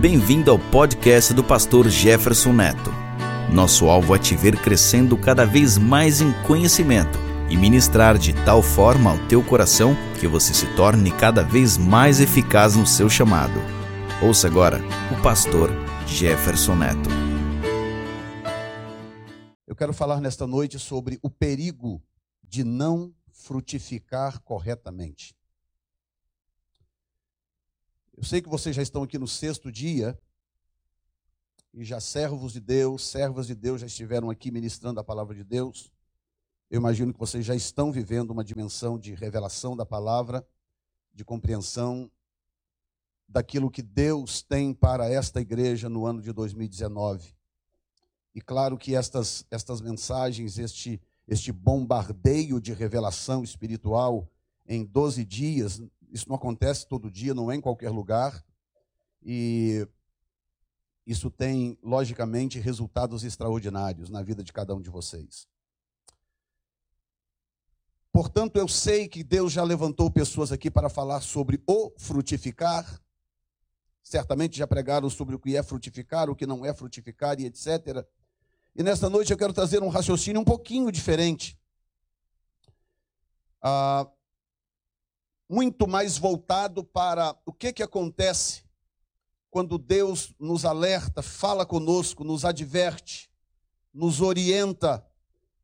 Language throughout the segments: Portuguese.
Bem-vindo ao podcast do pastor Jefferson Neto. Nosso alvo é te ver crescendo cada vez mais em conhecimento e ministrar de tal forma ao teu coração que você se torne cada vez mais eficaz no seu chamado. Ouça agora o pastor Jefferson Neto. Eu quero falar nesta noite sobre o perigo de não frutificar corretamente. Eu sei que vocês já estão aqui no sexto dia, e já servos de Deus, servas de Deus já estiveram aqui ministrando a palavra de Deus. Eu imagino que vocês já estão vivendo uma dimensão de revelação da palavra, de compreensão daquilo que Deus tem para esta igreja no ano de 2019. E claro que estas, estas mensagens, este, este bombardeio de revelação espiritual em 12 dias, isso não acontece todo dia, não é em qualquer lugar. E isso tem, logicamente, resultados extraordinários na vida de cada um de vocês. Portanto, eu sei que Deus já levantou pessoas aqui para falar sobre o frutificar. Certamente já pregaram sobre o que é frutificar, o que não é frutificar e etc. E nesta noite eu quero trazer um raciocínio um pouquinho diferente. Ah, muito mais voltado para o que, que acontece quando Deus nos alerta, fala conosco, nos adverte, nos orienta,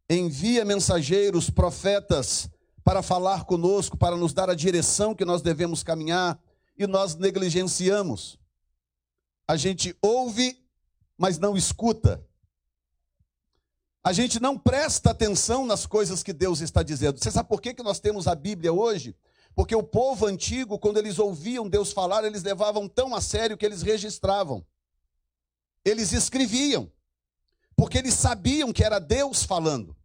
envia mensageiros, profetas, para falar conosco, para nos dar a direção que nós devemos caminhar, e nós negligenciamos. A gente ouve, mas não escuta. A gente não presta atenção nas coisas que Deus está dizendo. Você sabe por que, que nós temos a Bíblia hoje? Porque o povo antigo, quando eles ouviam Deus falar, eles levavam tão a sério que eles registravam. Eles escreviam. Porque eles sabiam que era Deus falando.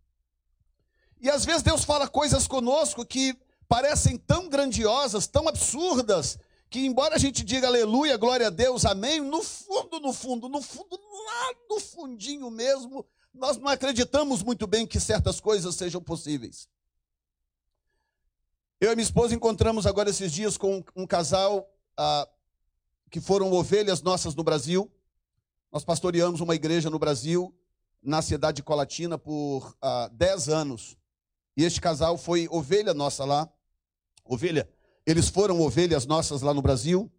E às vezes Deus fala coisas conosco que parecem tão grandiosas, tão absurdas, que embora a gente diga aleluia, glória a Deus, amém, no fundo, no fundo, no fundo, lá no fundinho mesmo, nós não acreditamos muito bem que certas coisas sejam possíveis. Eu e minha esposa encontramos agora esses dias com um casal ah, que foram ovelhas nossas no Brasil. Nós pastoreamos uma igreja no Brasil, na cidade de Colatina, por ah, 10 anos. E este casal foi ovelha nossa lá. Ovelha. Eles foram ovelhas nossas lá no Brasil.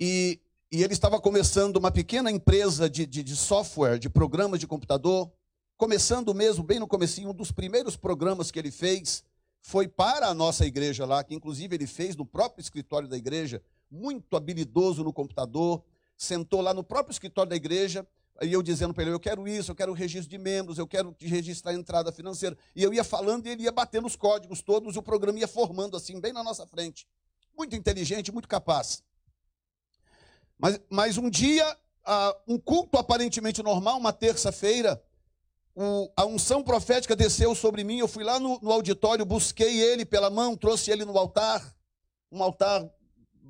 E, e ele estava começando uma pequena empresa de, de, de software, de programas de computador. Começando mesmo, bem no comecinho, um dos primeiros programas que ele fez foi para a nossa igreja lá, que inclusive ele fez no próprio escritório da igreja, muito habilidoso no computador, sentou lá no próprio escritório da igreja, e eu dizendo para ele, eu quero isso, eu quero o registro de membros, eu quero registrar a entrada financeira. E eu ia falando e ele ia batendo os códigos todos, o programa ia formando assim, bem na nossa frente. Muito inteligente, muito capaz. Mas, mas um dia, uh, um culto aparentemente normal, uma terça-feira, o, a unção profética desceu sobre mim. Eu fui lá no, no auditório, busquei ele pela mão, trouxe ele no altar, um altar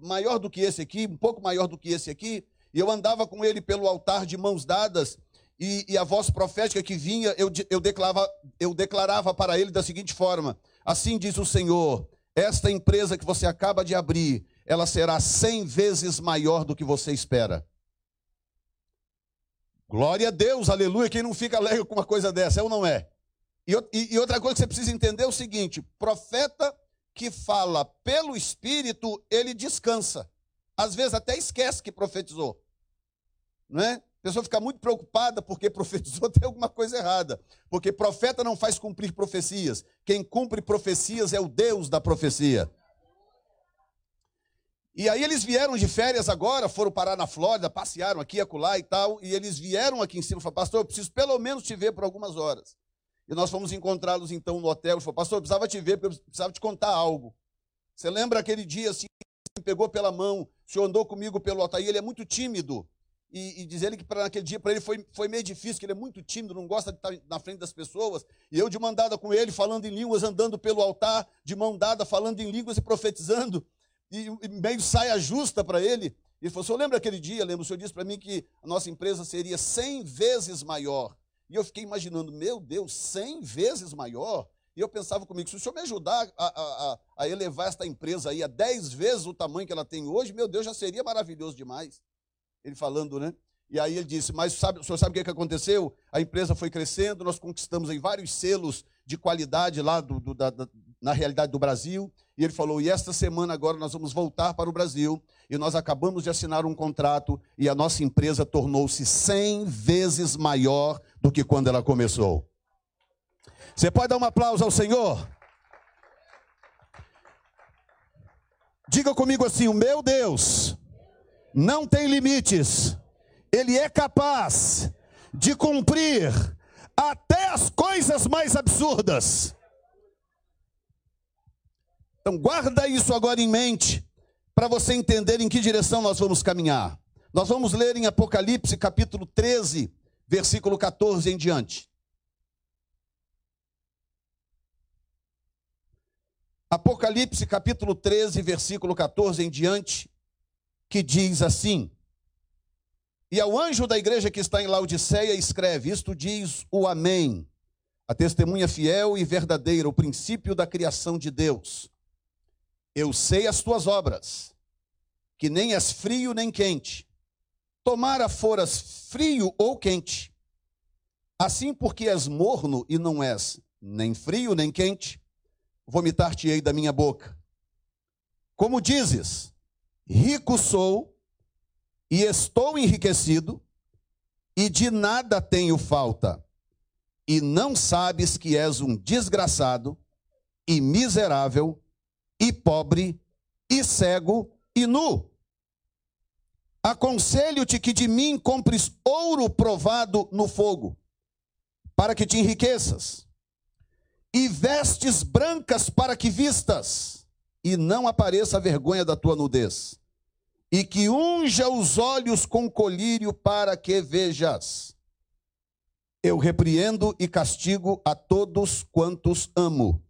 maior do que esse aqui, um pouco maior do que esse aqui. E eu andava com ele pelo altar de mãos dadas. E, e a voz profética que vinha, eu, eu, declarava, eu declarava para ele da seguinte forma: Assim diz o Senhor, esta empresa que você acaba de abrir, ela será cem vezes maior do que você espera. Glória a Deus, aleluia. Quem não fica alegre com uma coisa dessa, é ou não é? E, outra coisa que você precisa entender é o seguinte: profeta que fala pelo Espírito, ele descansa. Às vezes até esquece que profetizou. Não é? A pessoa fica muito preocupada porque profetizou, tem alguma coisa errada. Porque profeta não faz cumprir profecias. Quem cumpre profecias é o Deus da profecia. E aí eles vieram de férias agora, foram parar na Flórida, passearam aqui, acolá e tal, e eles vieram aqui em cima e falaram, pastor, eu preciso pelo menos te ver por algumas horas. E nós fomos encontrá-los então no hotel, falou, pastor, eu precisava te ver, porque eu precisava te contar algo. Você lembra aquele dia assim, me pegou pela mão, o senhor andou comigo pelo hotel, e ele é muito tímido. E, e diz ele que para naquele dia para ele foi, foi meio difícil, que ele é muito tímido, não gosta de estar na frente das pessoas. E eu de mão dada com ele, falando em línguas, andando pelo altar, de mão dada, falando em línguas e profetizando e meio saia justa para ele. Ele falou: senhor lembra aquele dia? Lembra? O senhor disse para mim que a nossa empresa seria 100 vezes maior. E eu fiquei imaginando, meu Deus, 100 vezes maior? E eu pensava comigo, se o senhor me ajudar a, a, a, elevar esta empresa aí a 10 vezes o tamanho que ela tem hoje, meu Deus, já seria maravilhoso demais. Ele falando, né? E aí ele disse: Mas sabe, o senhor sabe o que aconteceu? A empresa foi crescendo, nós conquistamos em vários selos de qualidade lá do, do, da, da, na realidade do Brasil. E ele falou: E esta semana agora nós vamos voltar para o Brasil. E nós acabamos de assinar um contrato e a nossa empresa tornou-se 100 vezes maior do que quando ela começou. Você pode dar um aplauso ao Senhor? Diga comigo assim: o meu Deus não tem limites, ele é capaz de cumprir até as coisas mais absurdas. Então, guarda isso agora em mente, para você entender em que direção nós vamos caminhar. Nós vamos ler em Apocalipse capítulo 13, versículo 14 em diante. Apocalipse capítulo 13, versículo 14 em diante, que diz assim: E ao anjo da igreja que está em Laodiceia escreve: Isto diz o Amém, a testemunha fiel e verdadeira, o princípio da criação de Deus. Eu sei as tuas obras, que nem és frio nem quente. Tomara foras frio ou quente. Assim, porque és morno e não és nem frio nem quente, vomitar-te-ei da minha boca. Como dizes, rico sou e estou enriquecido, e de nada tenho falta, e não sabes que és um desgraçado, e miserável, e pobre, e cego, e nu. Aconselho-te que de mim compres ouro provado no fogo, para que te enriqueças e vestes brancas para que vistas, e não apareça a vergonha da tua nudez, e que unja os olhos com colírio para que vejas. Eu repreendo e castigo a todos quantos amo.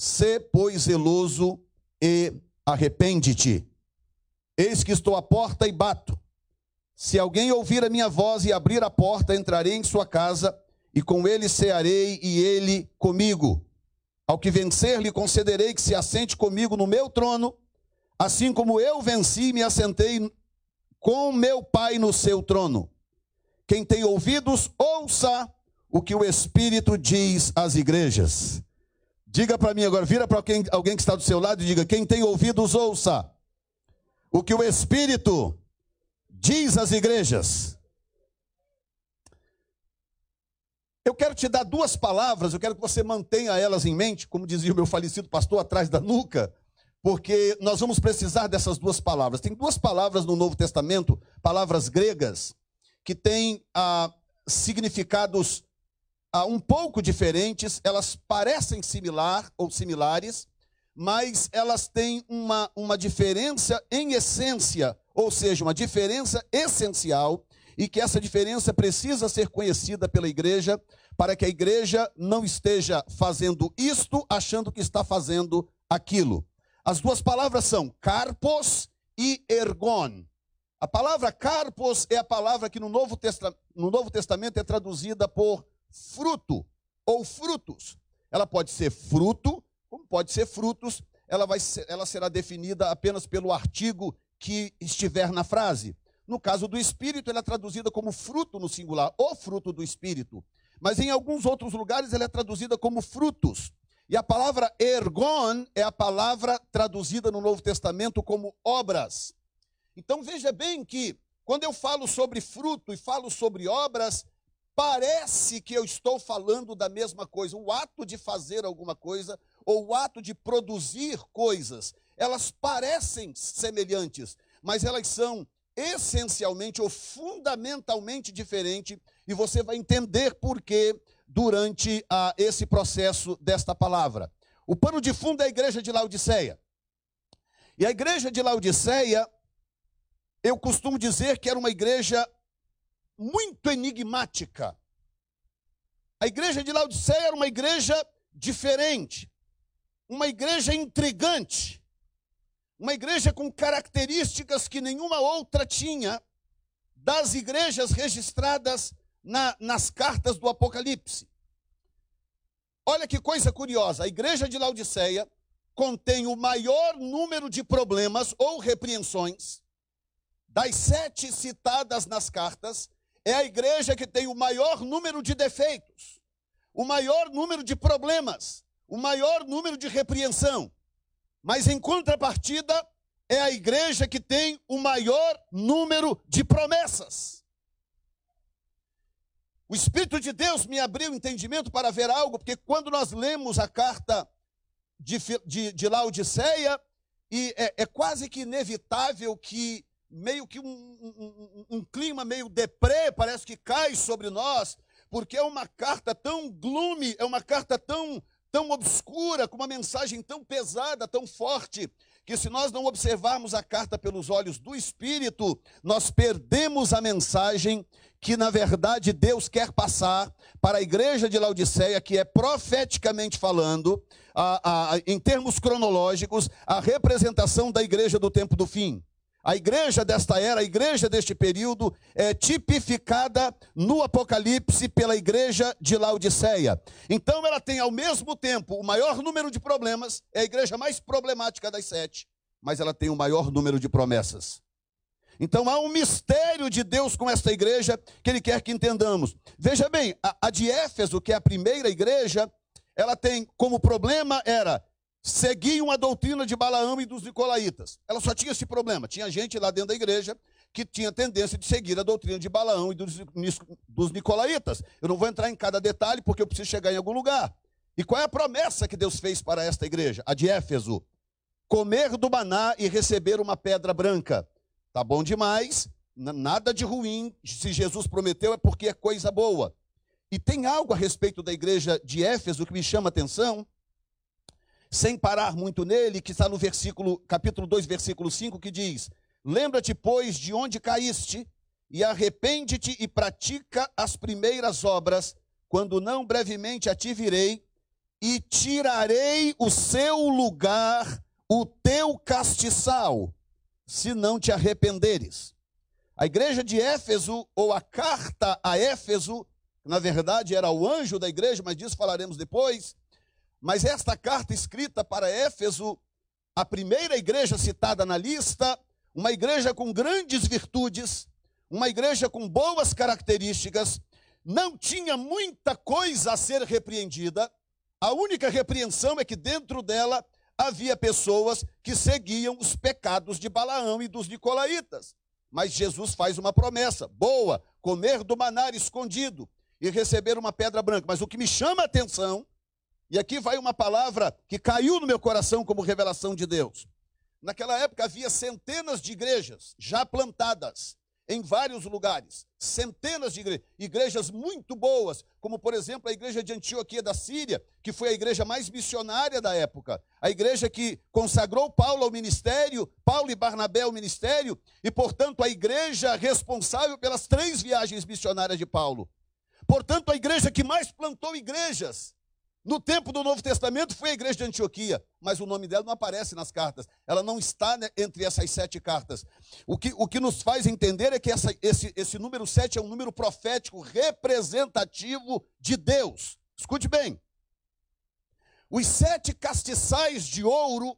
Sê, pois, zeloso e arrepende-te. Eis que estou à porta e bato. Se alguém ouvir a minha voz e abrir a porta, entrarei em sua casa e com ele cearei e ele comigo. Ao que vencer, lhe concederei que se assente comigo no meu trono, assim como eu venci e me assentei com meu Pai no seu trono. Quem tem ouvidos, ouça o que o Espírito diz às igrejas. Diga para mim agora, vira para alguém, alguém que está do seu lado e diga: quem tem ouvidos, ouça o que o Espírito diz às igrejas. Eu quero te dar duas palavras, eu quero que você mantenha elas em mente, como dizia o meu falecido pastor atrás da nuca, porque nós vamos precisar dessas duas palavras. Tem duas palavras no Novo Testamento, palavras gregas, que têm ah, significados um pouco diferentes, elas parecem similar ou similares, mas elas têm uma, uma diferença em essência, ou seja, uma diferença essencial e que essa diferença precisa ser conhecida pela igreja, para que a igreja não esteja fazendo isto achando que está fazendo aquilo. As duas palavras são carpos e ergon. A palavra carpos é a palavra que no Novo, no Novo Testamento é traduzida por fruto ou frutos. Ela pode ser fruto, como pode ser frutos, ela, vai ser, ela será definida apenas pelo artigo que estiver na frase. No caso do espírito, ela é traduzida como fruto no singular, o fruto do espírito. Mas em alguns outros lugares ela é traduzida como frutos. E a palavra ergon é a palavra traduzida no Novo Testamento como obras. Então veja bem que quando eu falo sobre fruto e falo sobre obras, parece que eu estou falando da mesma coisa. O ato de fazer alguma coisa ou o ato de produzir coisas, elas parecem semelhantes, mas elas são essencialmente ou fundamentalmente diferente, e você vai entender por que durante ah, esse processo desta palavra. O pano de fundo é a igreja de Laodiceia. E a igreja de Laodiceia, eu costumo dizer que era uma igreja muito enigmática. A igreja de Laodiceia era uma igreja diferente, uma igreja intrigante, uma igreja com características que nenhuma outra tinha das igrejas registradas na, nas cartas do Apocalipse. Olha que coisa curiosa: a igreja de Laodiceia contém o maior número de problemas ou repreensões das sete citadas nas cartas, é a igreja que tem o maior número de defeitos, o maior número de problemas, o maior número de repreensão. Mas em contrapartida, é a igreja que tem o maior número de promessas. O Espírito de Deus me abriu o entendimento para ver algo, porque quando nós lemos a carta de, de, de Laodiceia, e é, é, quase que inevitável que meio que um, um, um, um clima meio deprê parece que cai sobre nós, porque é uma carta tão gloomy, é uma carta tão, tão obscura, com uma mensagem tão pesada, tão forte, que se nós não observarmos a carta pelos olhos do Espírito, nós perdemos a mensagem que na verdade Deus quer passar para a igreja de Laodiceia, que é profeticamente falando, a, a, em termos cronológicos, a representação da igreja do tempo do fim. A igreja desta era, a igreja deste período, é tipificada no Apocalipse pela igreja de Laodiceia. Então ela tem ao mesmo tempo o maior número de problemas, é a igreja mais problemática das sete, mas ela tem o maior número de promessas. Então há um mistério de Deus com esta igreja que ele quer que entendamos. Veja bem, a, a de Éfeso, que é a primeira igreja, ela tem como problema era seguiam a doutrina de Balaão e dos Nicolaítas. Ela só tinha esse problema. Tinha gente lá dentro da igreja que tinha tendência de seguir a doutrina de Balaão e dos, dos Nicolaítas. Eu não vou entrar em cada detalhe porque eu preciso chegar em algum lugar. E qual é a promessa que Deus fez para esta igreja? A de Éfeso: comer do maná e receber uma pedra branca. Tá bom demais, nada de ruim. Se Jesus prometeu é porque é coisa boa. E tem algo a respeito da igreja de Éfeso que me chama a atenção, sem parar muito nele, que está no versículo, capítulo 2, versículo 5, que diz: Lembra-te, pois, de onde caíste, e arrepende-te e pratica as primeiras obras, quando não brevemente a ti virei, e tirarei o seu lugar, o teu castiçal se não te arrependeres. A igreja de Éfeso, ou a carta a Éfeso, na verdade era o anjo da igreja, mas disso falaremos depois. Mas esta carta escrita para Éfeso, a primeira igreja citada na lista, uma igreja com grandes virtudes, uma igreja com boas características, não tinha muita coisa a ser repreendida. A única repreensão é que dentro dela havia pessoas que seguiam os pecados de Balaão e dos Nicolaítas. Mas Jesus faz uma promessa: boa, comer do manar escondido e receber uma pedra branca. Mas o que me chama a atenção, e aqui vai uma palavra que caiu no meu coração como revelação de Deus. Naquela época havia centenas de igrejas já plantadas em vários lugares, centenas de igrejas, igrejas muito boas, como por exemplo a igreja de Antioquia da Síria, que foi a igreja mais missionária da época, a igreja que consagrou Paulo ao ministério, Paulo e Barnabé ao ministério, e portanto a igreja responsável pelas três viagens missionárias de Paulo. Portanto, a igreja que mais plantou igrejas no tempo do Novo Testamento foi a igreja de Antioquia, mas o nome dela não aparece nas cartas. Ela não está né, entre essas sete cartas. O que, o que nos faz entender é que essa, esse, esse número sete é um número profético representativo de Deus. Escute bem. Os sete castiçais de ouro,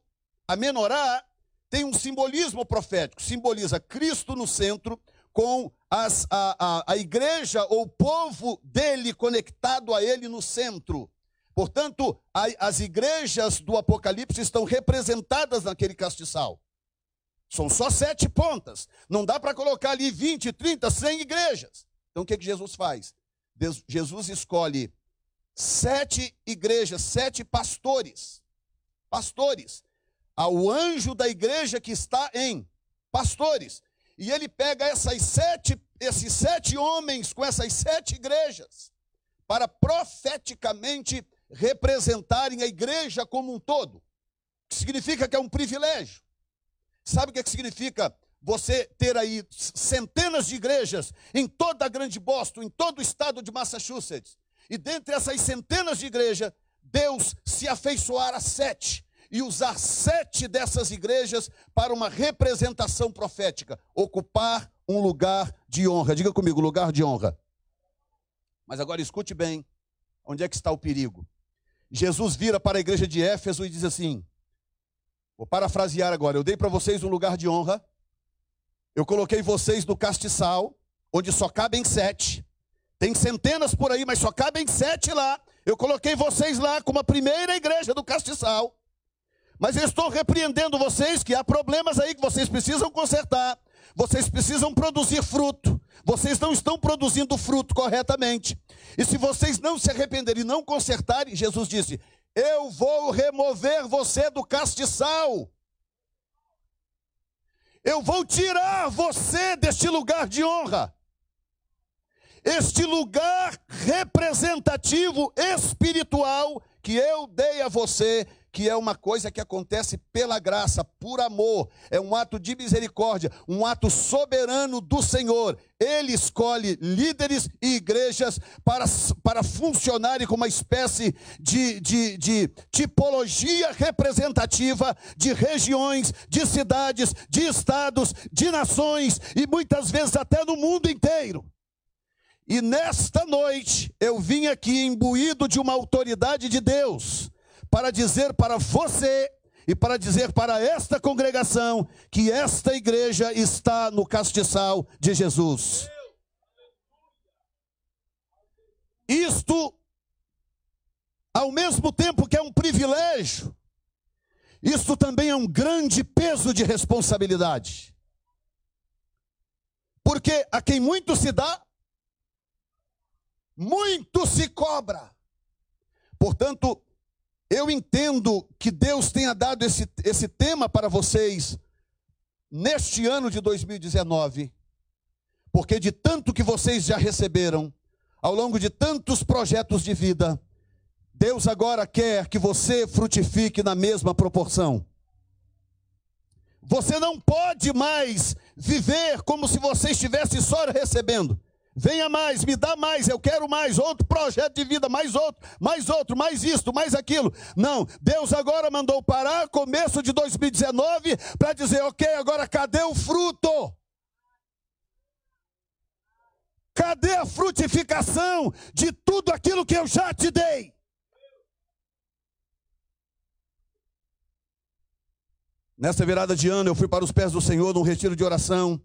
a menorá, tem um simbolismo profético. Simboliza Cristo no centro, com as, a, a, a igreja ou o povo dele conectado a ele no centro. Portanto, as igrejas do Apocalipse estão representadas naquele castiçal. São só sete pontas. Não dá para colocar ali 20, 30, 100 igrejas. Então o que, que Jesus faz? Jesus escolhe sete igrejas, sete pastores. Pastores. Ao anjo da igreja que está em pastores. E ele pega essas sete, esses sete homens com essas sete igrejas para profeticamente representarem a igreja como um todo. Significa que é um privilégio. Sabe o que, é que significa você ter aí centenas de igrejas em toda a grande Boston, em todo o estado de Massachusetts? E dentre essas centenas de igrejas, Deus se afeiçoar a sete e usar sete dessas igrejas para uma representação profética, ocupar um lugar de honra. Diga comigo, lugar de honra. Mas agora escute bem, onde é que está o perigo? Jesus vira para a igreja de Éfeso e diz assim: Vou parafrasear agora. Eu dei para vocês um lugar de honra, Eu coloquei vocês no castiçal, onde só cabem sete. Tem centenas por aí, mas só cabem sete lá. Eu coloquei vocês lá como a primeira igreja do castiçal. Mas eu estou repreendendo vocês que há problemas aí que vocês precisam consertar. Vocês precisam produzir fruto. Vocês não estão produzindo fruto corretamente. E se vocês não se arrependerem e não consertarem, Jesus disse: Eu vou remover você do castiçal. Eu vou tirar você deste lugar de honra. Este lugar representativo espiritual que eu dei a você que é uma coisa que acontece pela graça, por amor, é um ato de misericórdia, um ato soberano do Senhor. Ele escolhe líderes e igrejas para, para funcionarem como uma espécie de, de, de tipologia representativa de regiões, de cidades, de estados, de nações e muitas vezes até no mundo inteiro. E nesta noite eu vim aqui imbuído de uma autoridade de Deus para dizer para você e para dizer para esta congregação que esta igreja está no castiçal de Jesus. Isto, ao mesmo tempo que é um privilégio, isto também é um grande peso de responsabilidade. Porque a quem muito se dá, muito se cobra. Portanto, eu entendo que Deus tenha dado esse, esse tema para vocês neste ano de 2019, porque de tanto que vocês já receberam, ao longo de tantos projetos de vida, Deus agora quer que você frutifique na mesma proporção. Você não pode mais viver como se você estivesse só recebendo. Venha mais, me dá mais, eu quero mais, outro projeto de vida, mais outro, mais outro, mais isto, mais aquilo. Não, Deus agora mandou parar, começo de 2019, para dizer: ok, agora cadê o fruto? Cadê a frutificação de tudo aquilo que eu já te dei? Nessa virada de ano, eu fui para os pés do Senhor num retiro de oração.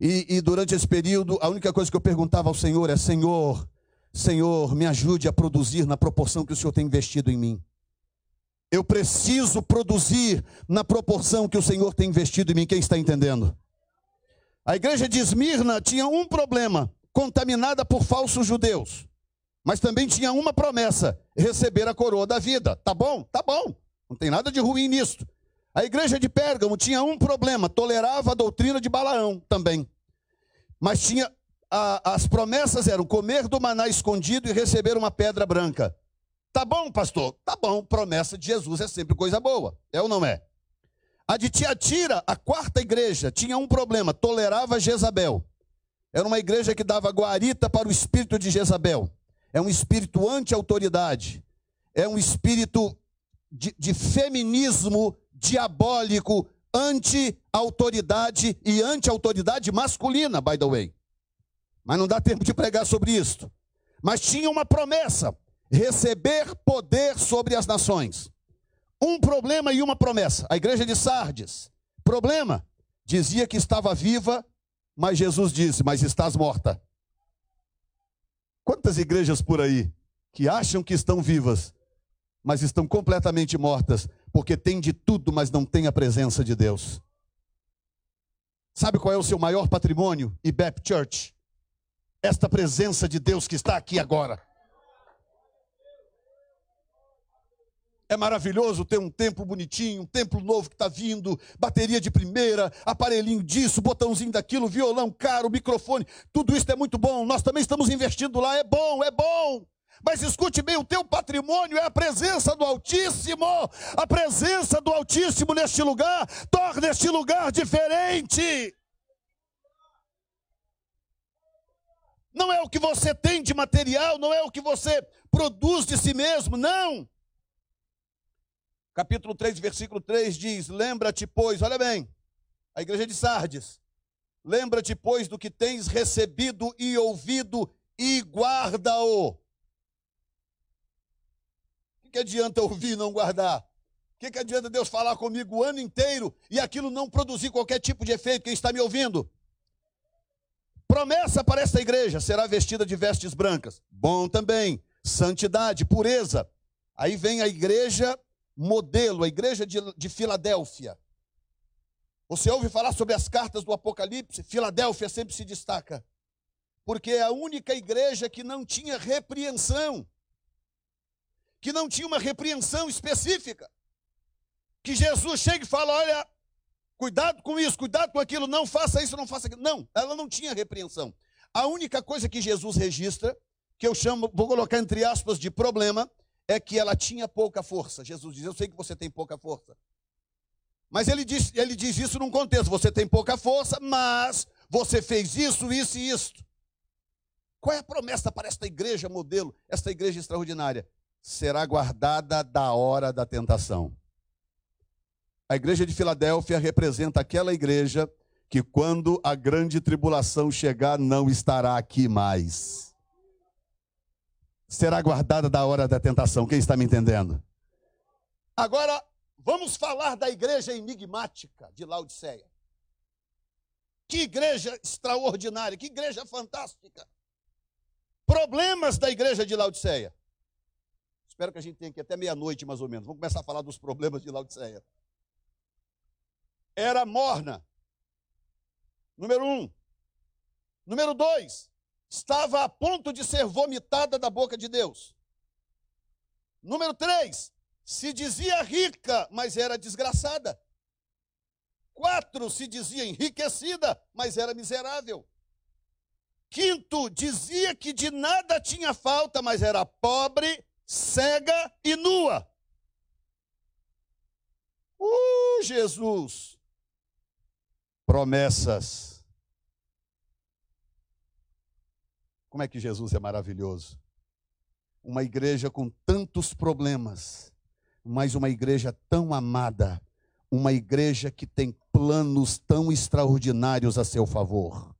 E, e, durante esse período, a única coisa que eu perguntava ao Senhor é: Senhor, Senhor, me ajude a produzir na proporção que o Senhor tem investido em mim. Eu preciso produzir na proporção que o Senhor tem investido em mim. Quem está entendendo? A igreja de Esmirna tinha um problema: contaminada por falsos judeus. Mas também tinha uma promessa: receber a coroa da vida. Tá bom? Tá bom. Não tem nada de ruim nisso. A igreja de Pérgamo tinha um problema, tolerava a doutrina de Balaão também. Mas tinha a, as promessas eram comer do maná escondido e receber uma pedra branca. Tá bom, pastor? Tá bom, promessa de Jesus é sempre coisa boa. É ou não é? A de Tiatira, a quarta igreja, tinha um problema, tolerava Jezabel. Era uma igreja que dava guarita para o espírito de Jezabel. É um espírito anti-autoridade. É um espírito de, de feminismo diabólico, anti-autoridade e anti-autoridade masculina, by the way. Mas não dá tempo de pregar sobre isso. Mas tinha uma promessa: receber poder sobre as nações. Um problema e uma promessa. A igreja de Sardes. Problema: dizia que estava viva, mas Jesus disse: Mas estás morta. Quantas igrejas por aí que acham que estão vivas, mas estão completamente mortas, porque tem de tudo, mas não tem a presença de Deus. Sabe qual é o seu maior patrimônio? IBEP Church. Esta presença de Deus que está aqui agora. É maravilhoso ter um templo bonitinho, um templo novo que está vindo, bateria de primeira, aparelhinho disso, botãozinho daquilo, violão caro, microfone, tudo isso é muito bom. Nós também estamos investindo lá, é bom, é bom. Mas escute bem: o teu patrimônio é a presença do Altíssimo. A presença do Altíssimo neste lugar torna este lugar diferente. Não é o que você tem de material, não é o que você produz de si mesmo, não. Capítulo 3, versículo 3 diz: Lembra-te, pois, olha bem, a igreja de Sardes, lembra-te, pois, do que tens recebido e ouvido e guarda-o que adianta ouvir e não guardar? O que, que adianta Deus falar comigo o ano inteiro e aquilo não produzir qualquer tipo de efeito? Quem está me ouvindo? Promessa para esta igreja: será vestida de vestes brancas. Bom também. Santidade, pureza. Aí vem a igreja modelo, a igreja de, de Filadélfia. Você ouve falar sobre as cartas do Apocalipse? Filadélfia sempre se destaca. Porque é a única igreja que não tinha repreensão. Que não tinha uma repreensão específica. Que Jesus chega e fala: olha, cuidado com isso, cuidado com aquilo, não faça isso, não faça aquilo. Não, ela não tinha repreensão. A única coisa que Jesus registra, que eu chamo, vou colocar entre aspas, de problema, é que ela tinha pouca força. Jesus diz: Eu sei que você tem pouca força. Mas ele diz, ele diz isso num contexto: você tem pouca força, mas você fez isso, isso e isso. Qual é a promessa para esta igreja modelo, esta igreja extraordinária? Será guardada da hora da tentação. A igreja de Filadélfia representa aquela igreja que, quando a grande tribulação chegar, não estará aqui mais será guardada da hora da tentação. Quem está me entendendo? Agora, vamos falar da igreja enigmática de Laodiceia. Que igreja extraordinária, que igreja fantástica. Problemas da igreja de Laodiceia. Espero que a gente tenha aqui até meia-noite, mais ou menos. Vamos começar a falar dos problemas de Laodiceia. Era morna. Número um. Número dois, estava a ponto de ser vomitada da boca de Deus. Número 3, se dizia rica, mas era desgraçada. Quatro, se dizia enriquecida, mas era miserável. Quinto, dizia que de nada tinha falta, mas era pobre, cega e nua. Uh, Jesus! Promessas Como é que Jesus é maravilhoso? Uma igreja com tantos problemas, mas uma igreja tão amada, uma igreja que tem planos tão extraordinários a seu favor.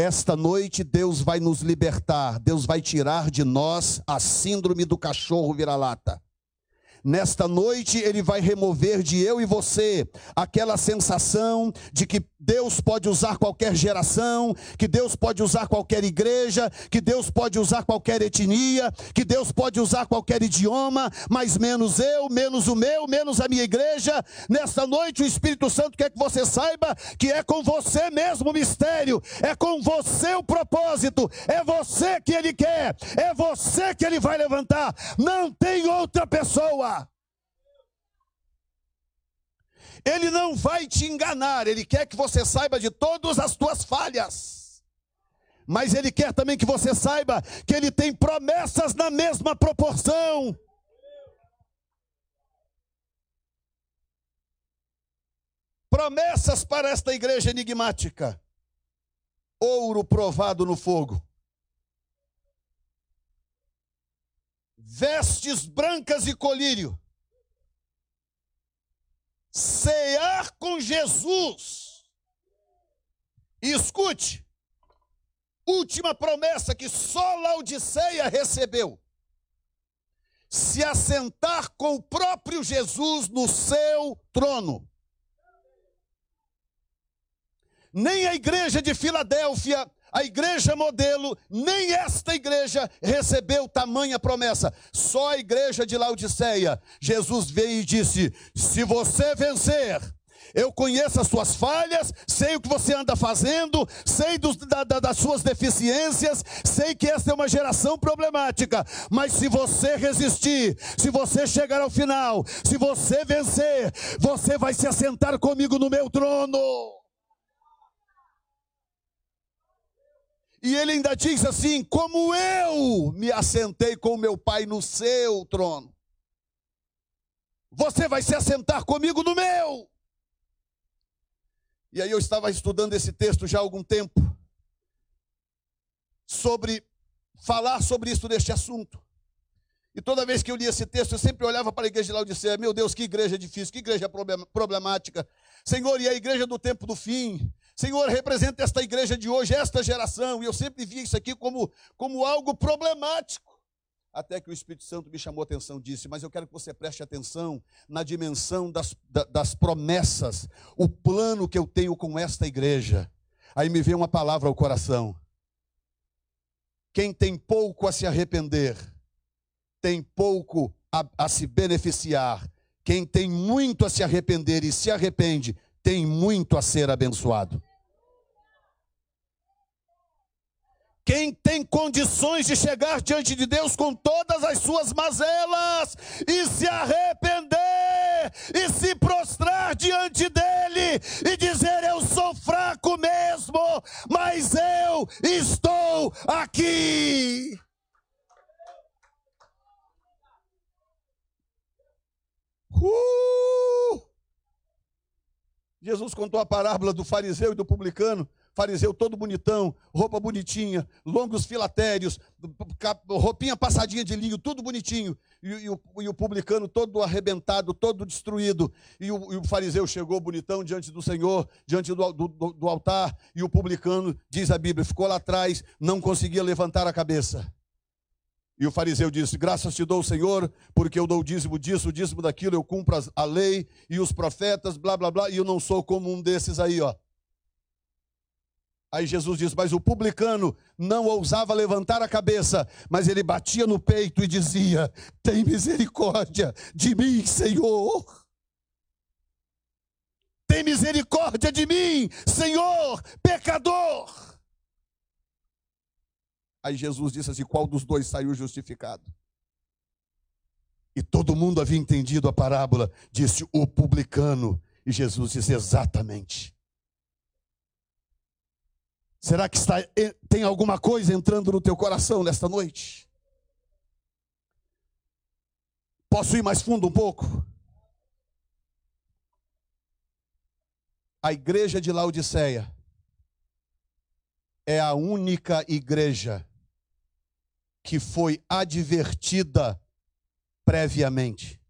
Esta noite Deus vai nos libertar, Deus vai tirar de nós a síndrome do cachorro vira-lata. Nesta noite, Ele vai remover de eu e você aquela sensação de que Deus pode usar qualquer geração, que Deus pode usar qualquer igreja, que Deus pode usar qualquer etnia, que Deus pode usar qualquer idioma, mas menos eu, menos o meu, menos a minha igreja. Nesta noite, o Espírito Santo quer que você saiba que é com você mesmo o mistério, é com você o propósito, é você que Ele quer, é você que Ele vai levantar, não tem outra pessoa. Ele não vai te enganar, ele quer que você saiba de todas as tuas falhas. Mas ele quer também que você saiba que ele tem promessas na mesma proporção. Promessas para esta igreja enigmática. Ouro provado no fogo. vestes brancas e colírio. Cear com Jesus. E escute, última promessa que só Laodiceia recebeu: se assentar com o próprio Jesus no seu trono. Nem a igreja de Filadélfia a igreja modelo, nem esta igreja recebeu tamanha promessa. Só a igreja de Laodiceia. Jesus veio e disse: Se você vencer, eu conheço as suas falhas, sei o que você anda fazendo, sei dos, da, da, das suas deficiências, sei que esta é uma geração problemática, mas se você resistir, se você chegar ao final, se você vencer, você vai se assentar comigo no meu trono. E ele ainda diz assim: Como eu me assentei com meu pai no seu trono, você vai se assentar comigo no meu. E aí eu estava estudando esse texto já há algum tempo, sobre falar sobre isso neste assunto. E toda vez que eu lia esse texto, eu sempre olhava para a igreja de Laodiceia, meu Deus, que igreja difícil, que igreja problemática. Senhor, e a igreja do tempo do fim, Senhor, representa esta igreja de hoje, esta geração. E eu sempre vi isso aqui como, como algo problemático. Até que o Espírito Santo me chamou a atenção disse, mas eu quero que você preste atenção na dimensão das, das promessas, o plano que eu tenho com esta igreja. Aí me veio uma palavra ao coração. Quem tem pouco a se arrepender, tem pouco a, a se beneficiar. Quem tem muito a se arrepender e se arrepende, tem muito a ser abençoado. Quem tem condições de chegar diante de Deus com todas as suas mazelas e se arrepender e se prostrar diante dele e dizer: Eu sou fraco mesmo, mas eu estou aqui. Uh! Jesus contou a parábola do fariseu e do publicano fariseu todo bonitão, roupa bonitinha, longos filatérios, roupinha passadinha de linho, tudo bonitinho. E, e, o, e o, publicano todo arrebentado, todo destruído. E o, e o, fariseu chegou bonitão diante do Senhor, diante do, do, do altar. E o publicano, diz a Bíblia, ficou lá atrás, não conseguia levantar a cabeça. E o fariseu disse: Graças te dou, Senhor, porque eu dou o dízimo disso, o dízimo daquilo, eu cumpro a lei e os profetas, blá, blá, blá, e eu não sou como um desses aí, ó. Aí Jesus diz: Mas o publicano não ousava levantar a cabeça, mas ele batia no peito e dizia: Tem misericórdia de mim, Senhor. Tem misericórdia de mim, Senhor, pecador. Aí Jesus disse assim: Qual dos dois saiu justificado? E todo mundo havia entendido a parábola, disse o publicano. E Jesus disse: Exatamente. Será que está, tem alguma coisa entrando no teu coração nesta noite? Posso ir mais fundo um pouco? A igreja de Laodiceia é a única igreja que foi advertida previamente.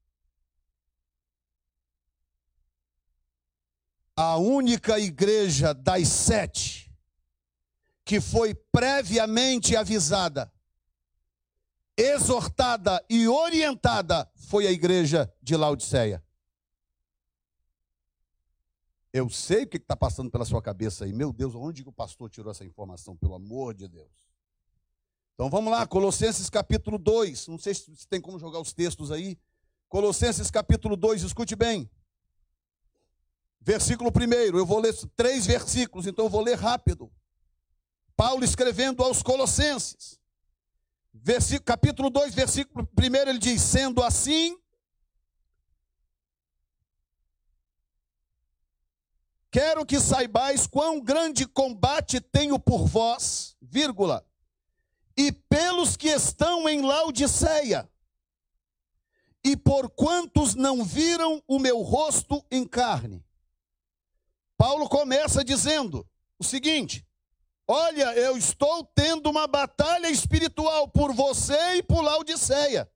A única igreja das sete que foi previamente avisada, exortada e orientada foi a igreja de Laodiceia. Eu sei o que está passando pela sua cabeça aí. Meu Deus, onde que o pastor tirou essa informação? Pelo amor de Deus. Então vamos lá, Colossenses capítulo 2. Não sei se tem como jogar os textos aí. Colossenses capítulo 2, escute bem. Versículo 1. Eu vou ler três versículos, então eu vou ler rápido. Paulo escrevendo aos Colossenses, capítulo 2, versículo 1, ele diz: Sendo assim, quero que saibais quão grande combate tenho por vós, vírgula, e pelos que estão em Laodiceia, e por quantos não viram o meu rosto em carne. Paulo começa dizendo o seguinte: Olha, eu estou tendo uma batalha espiritual por você e por Laodiceia.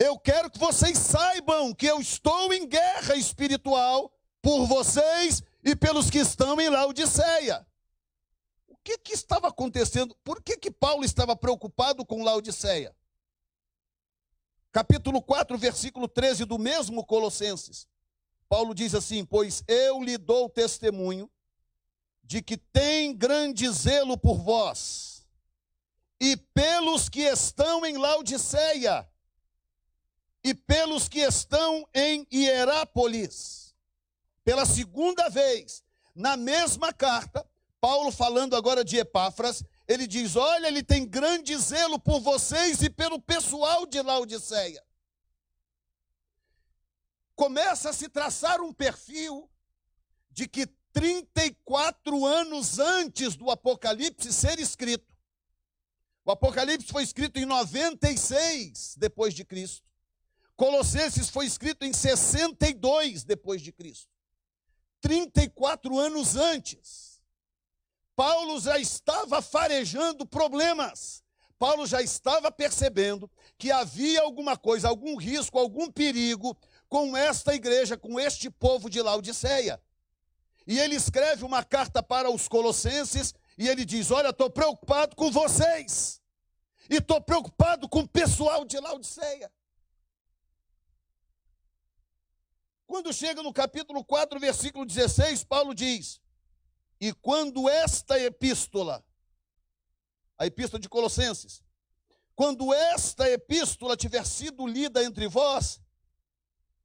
Eu quero que vocês saibam que eu estou em guerra espiritual por vocês e pelos que estão em Laodiceia. O que, que estava acontecendo? Por que, que Paulo estava preocupado com Laodiceia? Capítulo 4, versículo 13 do mesmo Colossenses. Paulo diz assim: Pois eu lhe dou testemunho de que tem grande zelo por vós, e pelos que estão em Laodiceia, e pelos que estão em Hierápolis. Pela segunda vez, na mesma carta, Paulo falando agora de Epáfras, ele diz: Olha, ele tem grande zelo por vocês e pelo pessoal de Laodiceia. Começa a se traçar um perfil de que 34 anos antes do Apocalipse ser escrito. O Apocalipse foi escrito em 96 depois de Cristo. Colossenses foi escrito em 62 depois de Cristo. 34 anos antes. Paulo já estava farejando problemas. Paulo já estava percebendo que havia alguma coisa, algum risco, algum perigo com esta igreja, com este povo de Laodiceia. E ele escreve uma carta para os Colossenses e ele diz: Olha, estou preocupado com vocês, e estou preocupado com o pessoal de Laodiceia. Quando chega no capítulo 4, versículo 16, Paulo diz: E quando esta epístola, a epístola de Colossenses, quando esta epístola tiver sido lida entre vós,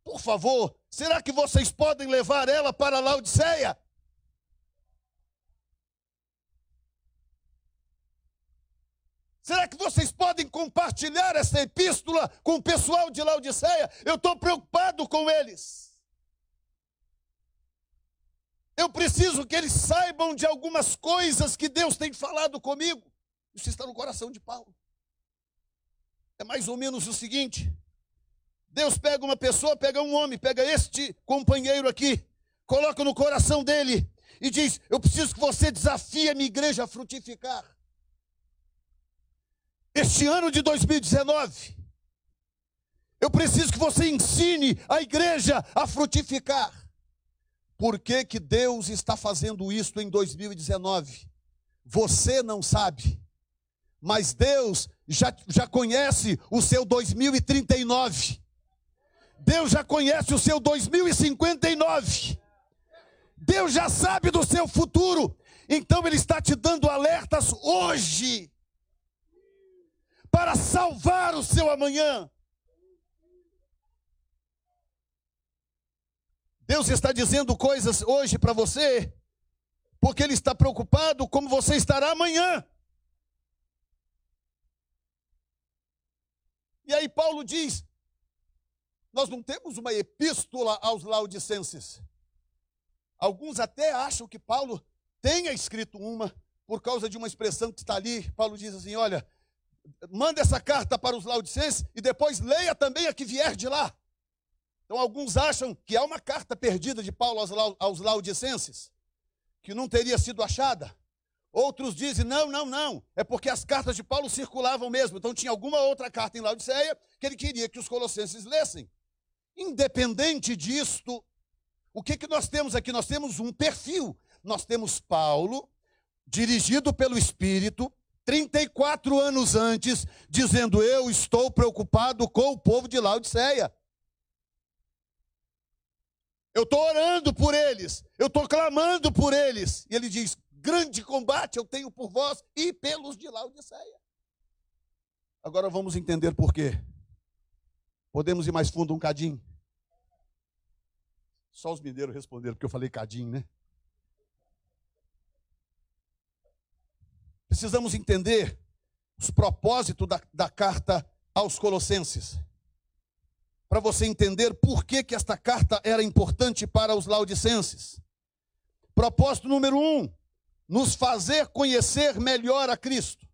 por favor, será que vocês podem levar ela para Laodiceia? Será que vocês podem compartilhar essa epístola com o pessoal de Laodiceia? Eu estou preocupado com eles. Eu preciso que eles saibam de algumas coisas que Deus tem falado comigo. Isso está no coração de Paulo. É mais ou menos o seguinte: Deus pega uma pessoa, pega um homem, pega este companheiro aqui, coloca no coração dele e diz: Eu preciso que você desafie a minha igreja a frutificar este ano de 2019, eu preciso que você ensine a igreja a frutificar. Por que, que Deus está fazendo isso em 2019? Você não sabe, mas Deus já, já conhece o seu 2039. Deus já conhece o seu 2059. Deus já sabe do seu futuro. Então Ele está te dando alertas hoje para salvar o seu amanhã. Deus está dizendo coisas hoje para você, porque Ele está preocupado como você estará amanhã. E aí Paulo diz: nós não temos uma epístola aos Laodicenses. Alguns até acham que Paulo tenha escrito uma por causa de uma expressão que está ali. Paulo diz assim: olha, manda essa carta para os laudicenses e depois leia também a que vier de lá. Então, alguns acham que há uma carta perdida de Paulo aos laudicenses, que não teria sido achada. Outros dizem, não, não, não, é porque as cartas de Paulo circulavam mesmo. Então, tinha alguma outra carta em Laodiceia que ele queria que os colossenses lessem. Independente disto, o que, que nós temos aqui? Nós temos um perfil. Nós temos Paulo, dirigido pelo Espírito, 34 anos antes, dizendo: Eu estou preocupado com o povo de Laodiceia. Eu estou orando por eles, eu estou clamando por eles. E ele diz: Grande combate eu tenho por vós e pelos de Laodiceia. Agora vamos entender por quê. Podemos ir mais fundo um cadinho? Só os mineiros responderam, porque eu falei cadinho, né? precisamos entender os propósitos da, da carta aos Colossenses. Para você entender por que, que esta carta era importante para os laudicenses. Propósito número um: nos fazer conhecer melhor a Cristo.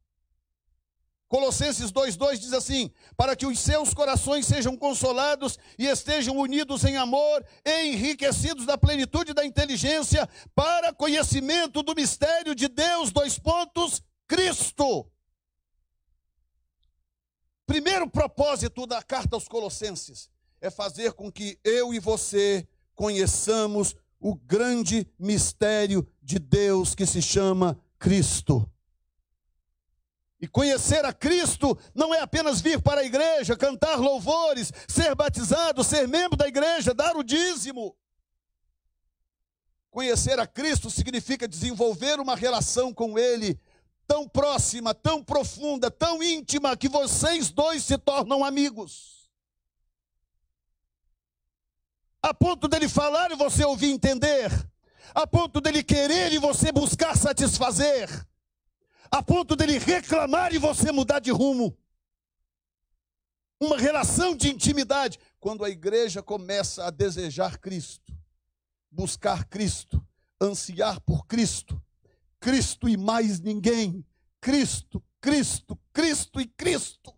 Colossenses 2,2 diz assim: para que os seus corações sejam consolados e estejam unidos em amor, enriquecidos da plenitude da inteligência, para conhecimento do mistério de Deus, dois pontos, Cristo. Primeiro propósito da carta aos Colossenses é fazer com que eu e você conheçamos o grande mistério de Deus que se chama Cristo. E conhecer a Cristo não é apenas vir para a igreja, cantar louvores, ser batizado, ser membro da igreja, dar o dízimo. Conhecer a Cristo significa desenvolver uma relação com Ele tão próxima, tão profunda, tão íntima, que vocês dois se tornam amigos. A ponto dele falar e você ouvir entender, a ponto dele querer e você buscar satisfazer, a ponto dele reclamar e você mudar de rumo. Uma relação de intimidade. Quando a igreja começa a desejar Cristo, buscar Cristo, ansiar por Cristo, Cristo e mais ninguém. Cristo, Cristo, Cristo e Cristo.